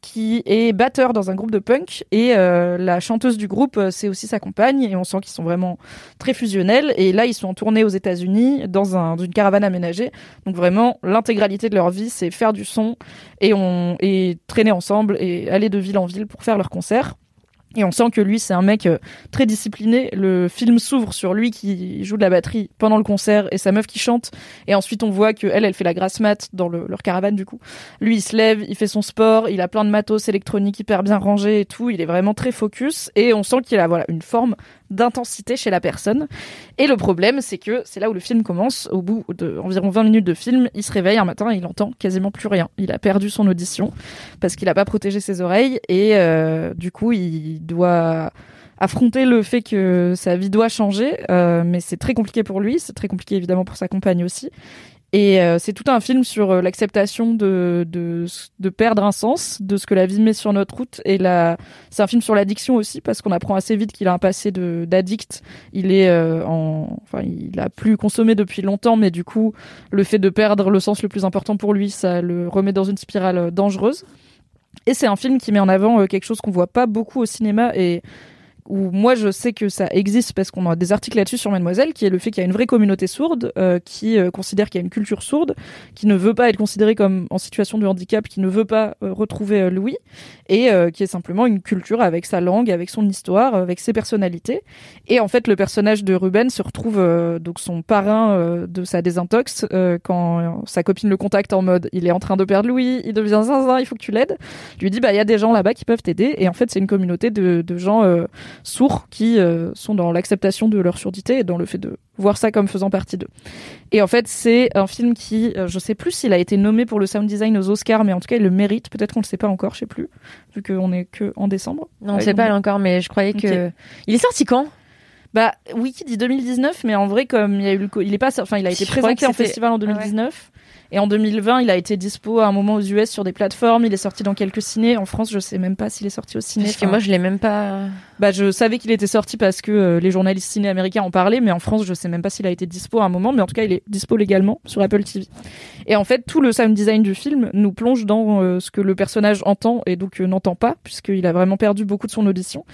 qui est batteur dans un groupe de punk et euh, la chanteuse du groupe euh, c'est aussi sa compagne et on sent qu'ils sont vraiment très fusionnels. Et là ils sont en tournée aux États-Unis dans un une caravane aménagée. Donc vraiment l'intégralité de leur vie c'est faire du son et on et traîner ensemble et aller de ville en ville pour faire leurs concerts et on sent que lui, c'est un mec euh, très discipliné. Le film s'ouvre sur lui qui joue de la batterie pendant le concert et sa meuf qui chante. Et ensuite, on voit que elle, elle fait la grasse mat dans le- leur caravane du coup. Lui, il se lève, il fait son sport, il a plein de matos électroniques hyper bien rangés et tout. Il est vraiment très focus et on sent qu'il a voilà une forme d'intensité chez la personne. Et le problème, c'est que c'est là où le film commence. Au bout de environ 20 minutes de film, il se réveille un matin et il entend quasiment plus rien. Il a perdu son audition parce qu'il a pas protégé ses oreilles et euh, du coup, il doit affronter le fait que sa vie doit changer, euh, mais c'est très compliqué pour lui, c'est très compliqué évidemment pour sa compagne aussi. Et euh, c'est tout un film sur euh, l'acceptation de, perdre un sens, de ce que la vie met sur notre route. Et c'est un film sur l'addiction aussi, parce qu'on apprend assez vite qu'il a un passé d'addict. Il est euh, en, enfin, il a plus consommé depuis longtemps, mais du coup, le fait de perdre le sens le plus important pour lui, ça le remet dans une spirale dangereuse. Et c'est un film qui met en avant quelque chose qu'on voit pas beaucoup au cinéma et où moi je sais que ça existe parce qu'on a des articles là-dessus sur Mademoiselle, qui est le fait qu'il y a une vraie communauté sourde euh, qui euh, considère qu'il y a une culture sourde, qui ne veut pas être considérée comme en situation de handicap, qui ne veut pas euh, retrouver euh, Louis, et euh, qui est simplement une culture avec sa langue, avec son histoire, avec ses personnalités. Et en fait, le personnage de Ruben se retrouve donc son parrain de sa désintox quand sa copine le contacte en mode il est en train de perdre Louis, il devient zinzin, il faut que tu l'aides. Lui dit bah il y a des gens là-bas qui peuvent t'aider et en fait c'est une communauté de, de gens sourds qui euh, sont dans l'acceptation de leur surdité et dans le fait de voir ça comme faisant partie d'eux. Et en fait, c'est un film qui, euh, je sais plus s'il a été nommé pour le sound design aux Oscars, mais en tout cas, il le mérite. Peut-être qu'on le sait pas encore, je sais plus, vu qu'on est que en décembre. Non, on Ouais, sait pas encore, mais je croyais que. Il est sorti quand? Bah, Wiki dit 2019, mais en vrai, comme il a eu le, co- il est pas, enfin, il a été Je présenté en festival en 2019. Et en 2020, il a été dispo à un moment aux US sur des plateformes. Il est sorti dans quelques ciné. En France, je sais même pas s'il est sorti au ciné. Parce que moi, je l'ai même pas. Bah, je savais qu'il était sorti parce que euh, les journalistes ciné américains en parlaient, mais en France, je sais même pas s'il a été dispo à un moment, mais en tout cas, il est dispo légalement sur Apple TV. Et en fait, tout le sound design du film nous plonge dans euh, ce que le personnage entend et donc euh, n'entend pas, puisqu'il a vraiment perdu beaucoup de son audition.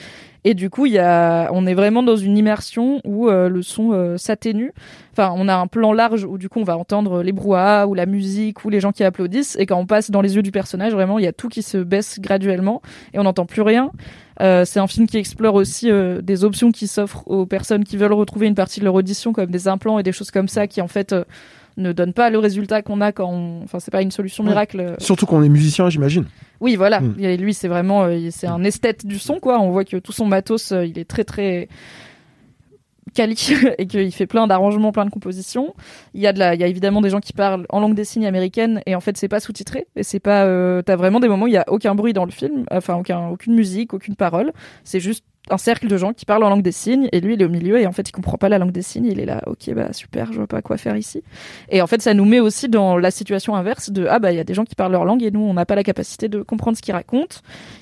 Et du coup, il y a, on est vraiment dans une immersion où euh, le son euh, s'atténue. Enfin, on a un plan large où du coup, on va entendre les brouhahas ou la musique ou les gens qui applaudissent. Et quand on passe dans les yeux du personnage, vraiment, il y a tout qui se baisse graduellement et on n'entend plus rien. Euh, c'est un film qui explore aussi euh, des options qui s'offrent aux personnes qui veulent retrouver une partie de leur audition, comme des implants et des choses comme ça, qui en fait euh, ne donne pas le résultat qu'on a quand on... Enfin, c'est pas une solution Ouais. miracle. euh, Surtout qu'on est musicien, j'imagine. Oui, voilà. Mm. Et lui, c'est vraiment, euh, c'est un esthète du son, quoi. On voit que tout son matos, euh, il est très très quali [laughs] et qu'il fait plein d'arrangements, plein de compositions. Il y a de la, il y a évidemment des gens qui parlent en langue des signes américaine et en fait c'est pas sous-titré et c'est pas, euh, t'as vraiment des moments où il y a aucun bruit dans le film, enfin aucun, aucune musique, aucune parole. C'est juste un cercle de gens qui parlent en langue des signes et lui il est au milieu et en fait il comprend pas la langue des signes. Il est là, ok bah super, je vois pas quoi faire ici. Et en fait ça nous met aussi dans la situation inverse de ah bah il y a des gens qui parlent leur langue et nous on n'a pas la capacité de comprendre ce qu'ils racontent.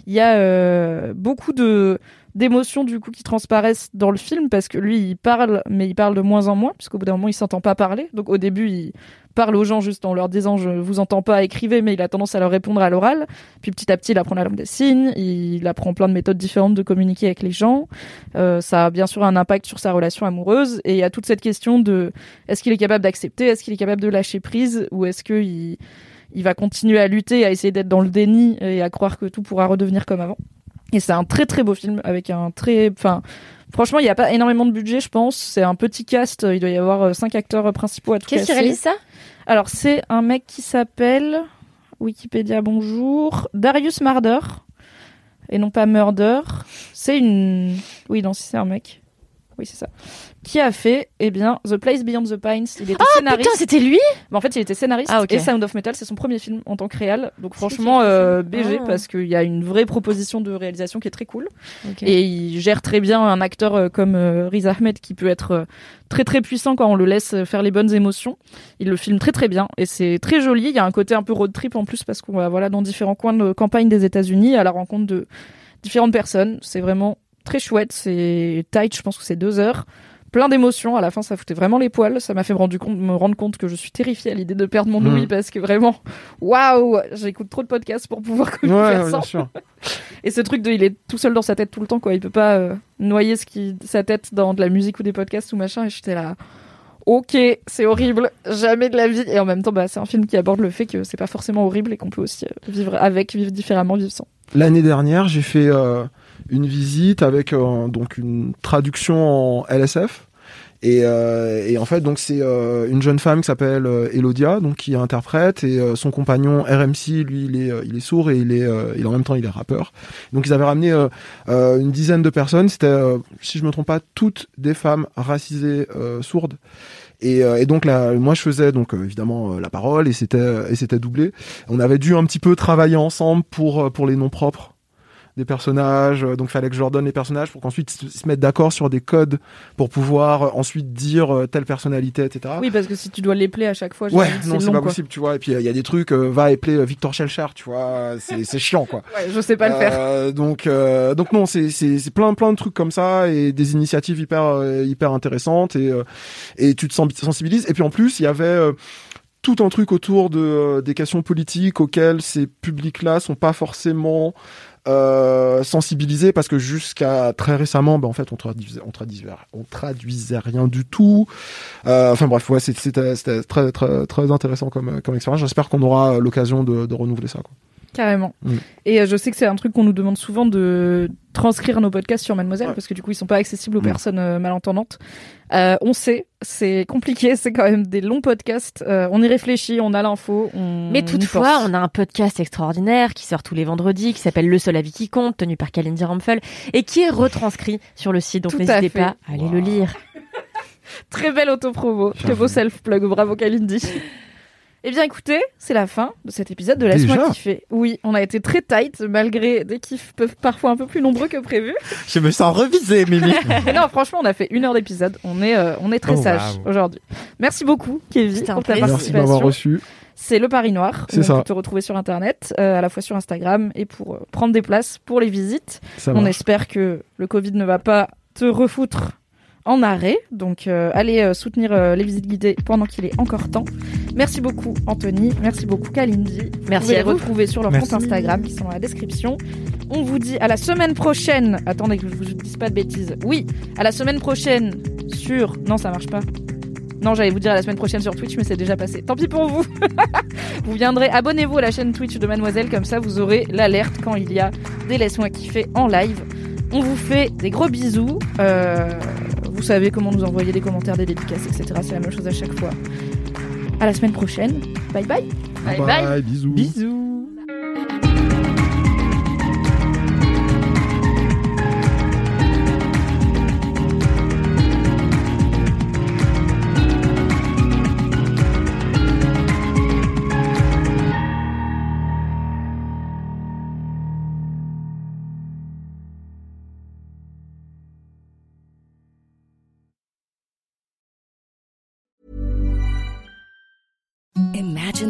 Il y a euh, beaucoup de d'émotions du coup qui transparaissent dans le film parce que lui il parle mais il parle de moins en moins puisqu'au bout d'un moment il s'entend pas parler. Donc au début il parle aux gens juste en leur disant je vous entends pas écrivez mais il a tendance à leur répondre à l'oral. Puis petit à petit il apprend la langue des signes il apprend plein de méthodes différentes de communiquer avec les gens. Euh, ça a bien sûr un impact sur sa relation amoureuse. Et il y a toute cette question de est-ce qu'il est capable d'accepter est-ce qu'il est capable de lâcher prise ou est-ce que il il va continuer à lutter, à essayer d'être dans le déni et à croire que tout pourra redevenir comme avant. Et c'est un très très beau film avec un très, enfin, franchement, il n'y a pas énormément de budget, je pense. C'est un petit cast. Il doit y avoir euh, cinq acteurs principaux à tout Qu'est-ce qui réalise ça? Alors c'est un mec qui s'appelle Wikipédia bonjour Darius Marder et non pas Murder. C'est une, oui non si c'est un mec. Oui c'est ça. Qui a fait eh bien The Place Beyond the Pines. Il était Ah, scénariste. putain, c'était lui Bah, en fait, il était scénariste Ah, ok. et Sound of Metal, c'est son premier film en tant que réal. Donc franchement, euh, BG Ah. parce qu'il y a une vraie proposition de réalisation qui est très cool. Et il gère très bien un acteur euh, comme euh, Riz Ahmed qui peut être très très puissant quand on le laisse faire les bonnes émotions. Il le filme très très bien et c'est très joli. Il y a un côté un peu road trip en plus parce qu'on va voilà dans différents coins de campagne des États-Unis à la rencontre de différentes personnes. C'est vraiment très chouette. C'est tight. Je pense que c'est deux heures plein d'émotions. À la fin, ça foutait vraiment les poils. Ça m'a fait me rendre compte, me rendre compte que je suis terrifiée à l'idée de perdre mon Mhm. ouïe parce que vraiment, waouh, j'écoute trop de podcasts pour pouvoir [laughs] faire ouais, bien sûr. [laughs] Et ce truc de, il est tout seul dans sa tête tout le temps, quoi. Il peut pas euh, noyer ce qui, sa tête dans de la musique ou des podcasts ou machin. Et j'étais là. Ok, c'est horrible, jamais de la vie. Et en même temps, bah, c'est un film qui aborde le fait que c'est pas forcément horrible et qu'on peut aussi euh, vivre avec, vivre différemment, vivre sans. L'année dernière, j'ai fait euh, une visite avec euh, donc une traduction en LSF. Et, euh, et en fait, donc c'est euh, une jeune femme qui s'appelle euh, Elodia, donc qui interprète, et euh, son compagnon RMC, lui, il est, euh, il est sourd et il est, il en même temps, il est rappeur. Donc ils avaient ramené une dizaine de personnes. C'était, si je me trompe pas, toutes des femmes racisées sourdes. Et, et donc là, moi je faisais donc évidemment la parole et c'était et c'était doublé. On avait dû un petit peu travailler ensemble pour pour les noms propres des personnages. Euh, Donc fallait que je leur donne les personnages pour qu'ensuite ils se mettent d'accord sur des codes pour pouvoir euh, ensuite dire euh, telle personnalité, etc. Oui, parce que si tu dois l'épeler à chaque fois, Ouais, j'imagine, non, c'est pas quoi. possible, tu vois. Et puis il y a des trucs, va épeler euh, Victor Schellchar, tu vois, c'est chiant, quoi. [laughs] Ouais, je sais pas le faire. Donc, donc non, c'est plein plein de trucs comme ça et des initiatives hyper hyper intéressantes et et tu te sens- sensibilises. Et puis en plus, il y avait tout un truc autour de euh, des questions politiques auxquelles ces publics-là sont pas forcément euh, sensibilisés parce que jusqu'à très récemment, ben en fait, on traduisait, on traduisait, on traduisait rien du tout. Euh, enfin bref, ouais, c'était c'était très très très intéressant comme comme expérience. J'espère qu'on aura l'occasion de, de renouveler ça. Quoi. Carrément. Mm. Et euh, je sais que c'est un truc qu'on nous demande souvent de transcrire nos podcasts sur Mademoiselle parce que du coup ils sont pas accessibles aux Mm. personnes euh, malentendantes. Euh, on sait, c'est compliqué, [laughs] c'est quand même des longs podcasts. Euh, on y réfléchit, on a l'info. On Mais toutefois, on a un podcast extraordinaire qui sort tous les vendredis, qui s'appelle Le seul avis qui compte, tenu par Kalindi Ramphel, et qui est retranscrit sur le site. Donc n'hésitez pas à aller le lire. [laughs] Très belle autopromo, très beau self-plug, bravo Kalindi. [laughs] Eh bien écoutez, c'est la fin de cet épisode de Laisse-moi kiffer. Oui, on a été très tight malgré des kiffs peuvent parfois un peu plus nombreux que prévu. Je me sens revisé, Mimi. [laughs] Non, franchement, on a fait une heure d'épisode. On est, euh, on est très Oh, sage wow. aujourd'hui. Merci beaucoup, Kevin, pour ta. Merci de participation. m'avoir reçu. C'est le Paris Noir. C'est on ça. peut te retrouver sur Internet, euh, à la fois sur Instagram et pour euh, prendre des places pour les visites. Ça on marche. espère que le Covid ne va pas te refoutre en arrêt. Donc, euh, allez euh, soutenir euh, les visites guidées pendant qu'il est encore temps. Merci beaucoup, Anthony. Merci beaucoup, Kalindi. Vous Merci pouvez à les vous. retrouver sur leur Merci. compte Instagram qui sont dans la description. On vous dit à la semaine prochaine. Attendez que je vous dise pas de bêtises. Oui, à la semaine prochaine sur. Non, ça marche pas. Non, j'allais vous dire à la semaine prochaine sur Twitch, mais c'est déjà passé. Tant pis pour vous. [laughs] vous viendrez, abonnez-vous à la chaîne Twitch de Mademoiselle, comme ça vous aurez l'alerte quand il y a des laisse-moi kiffer en live. On vous fait des gros bisous. Euh, vous savez comment nous envoyer des commentaires, des dédicaces, etc. C'est la même chose à chaque fois. À la semaine prochaine. Bye bye. Bye bye. Bye, bisous. Bisous.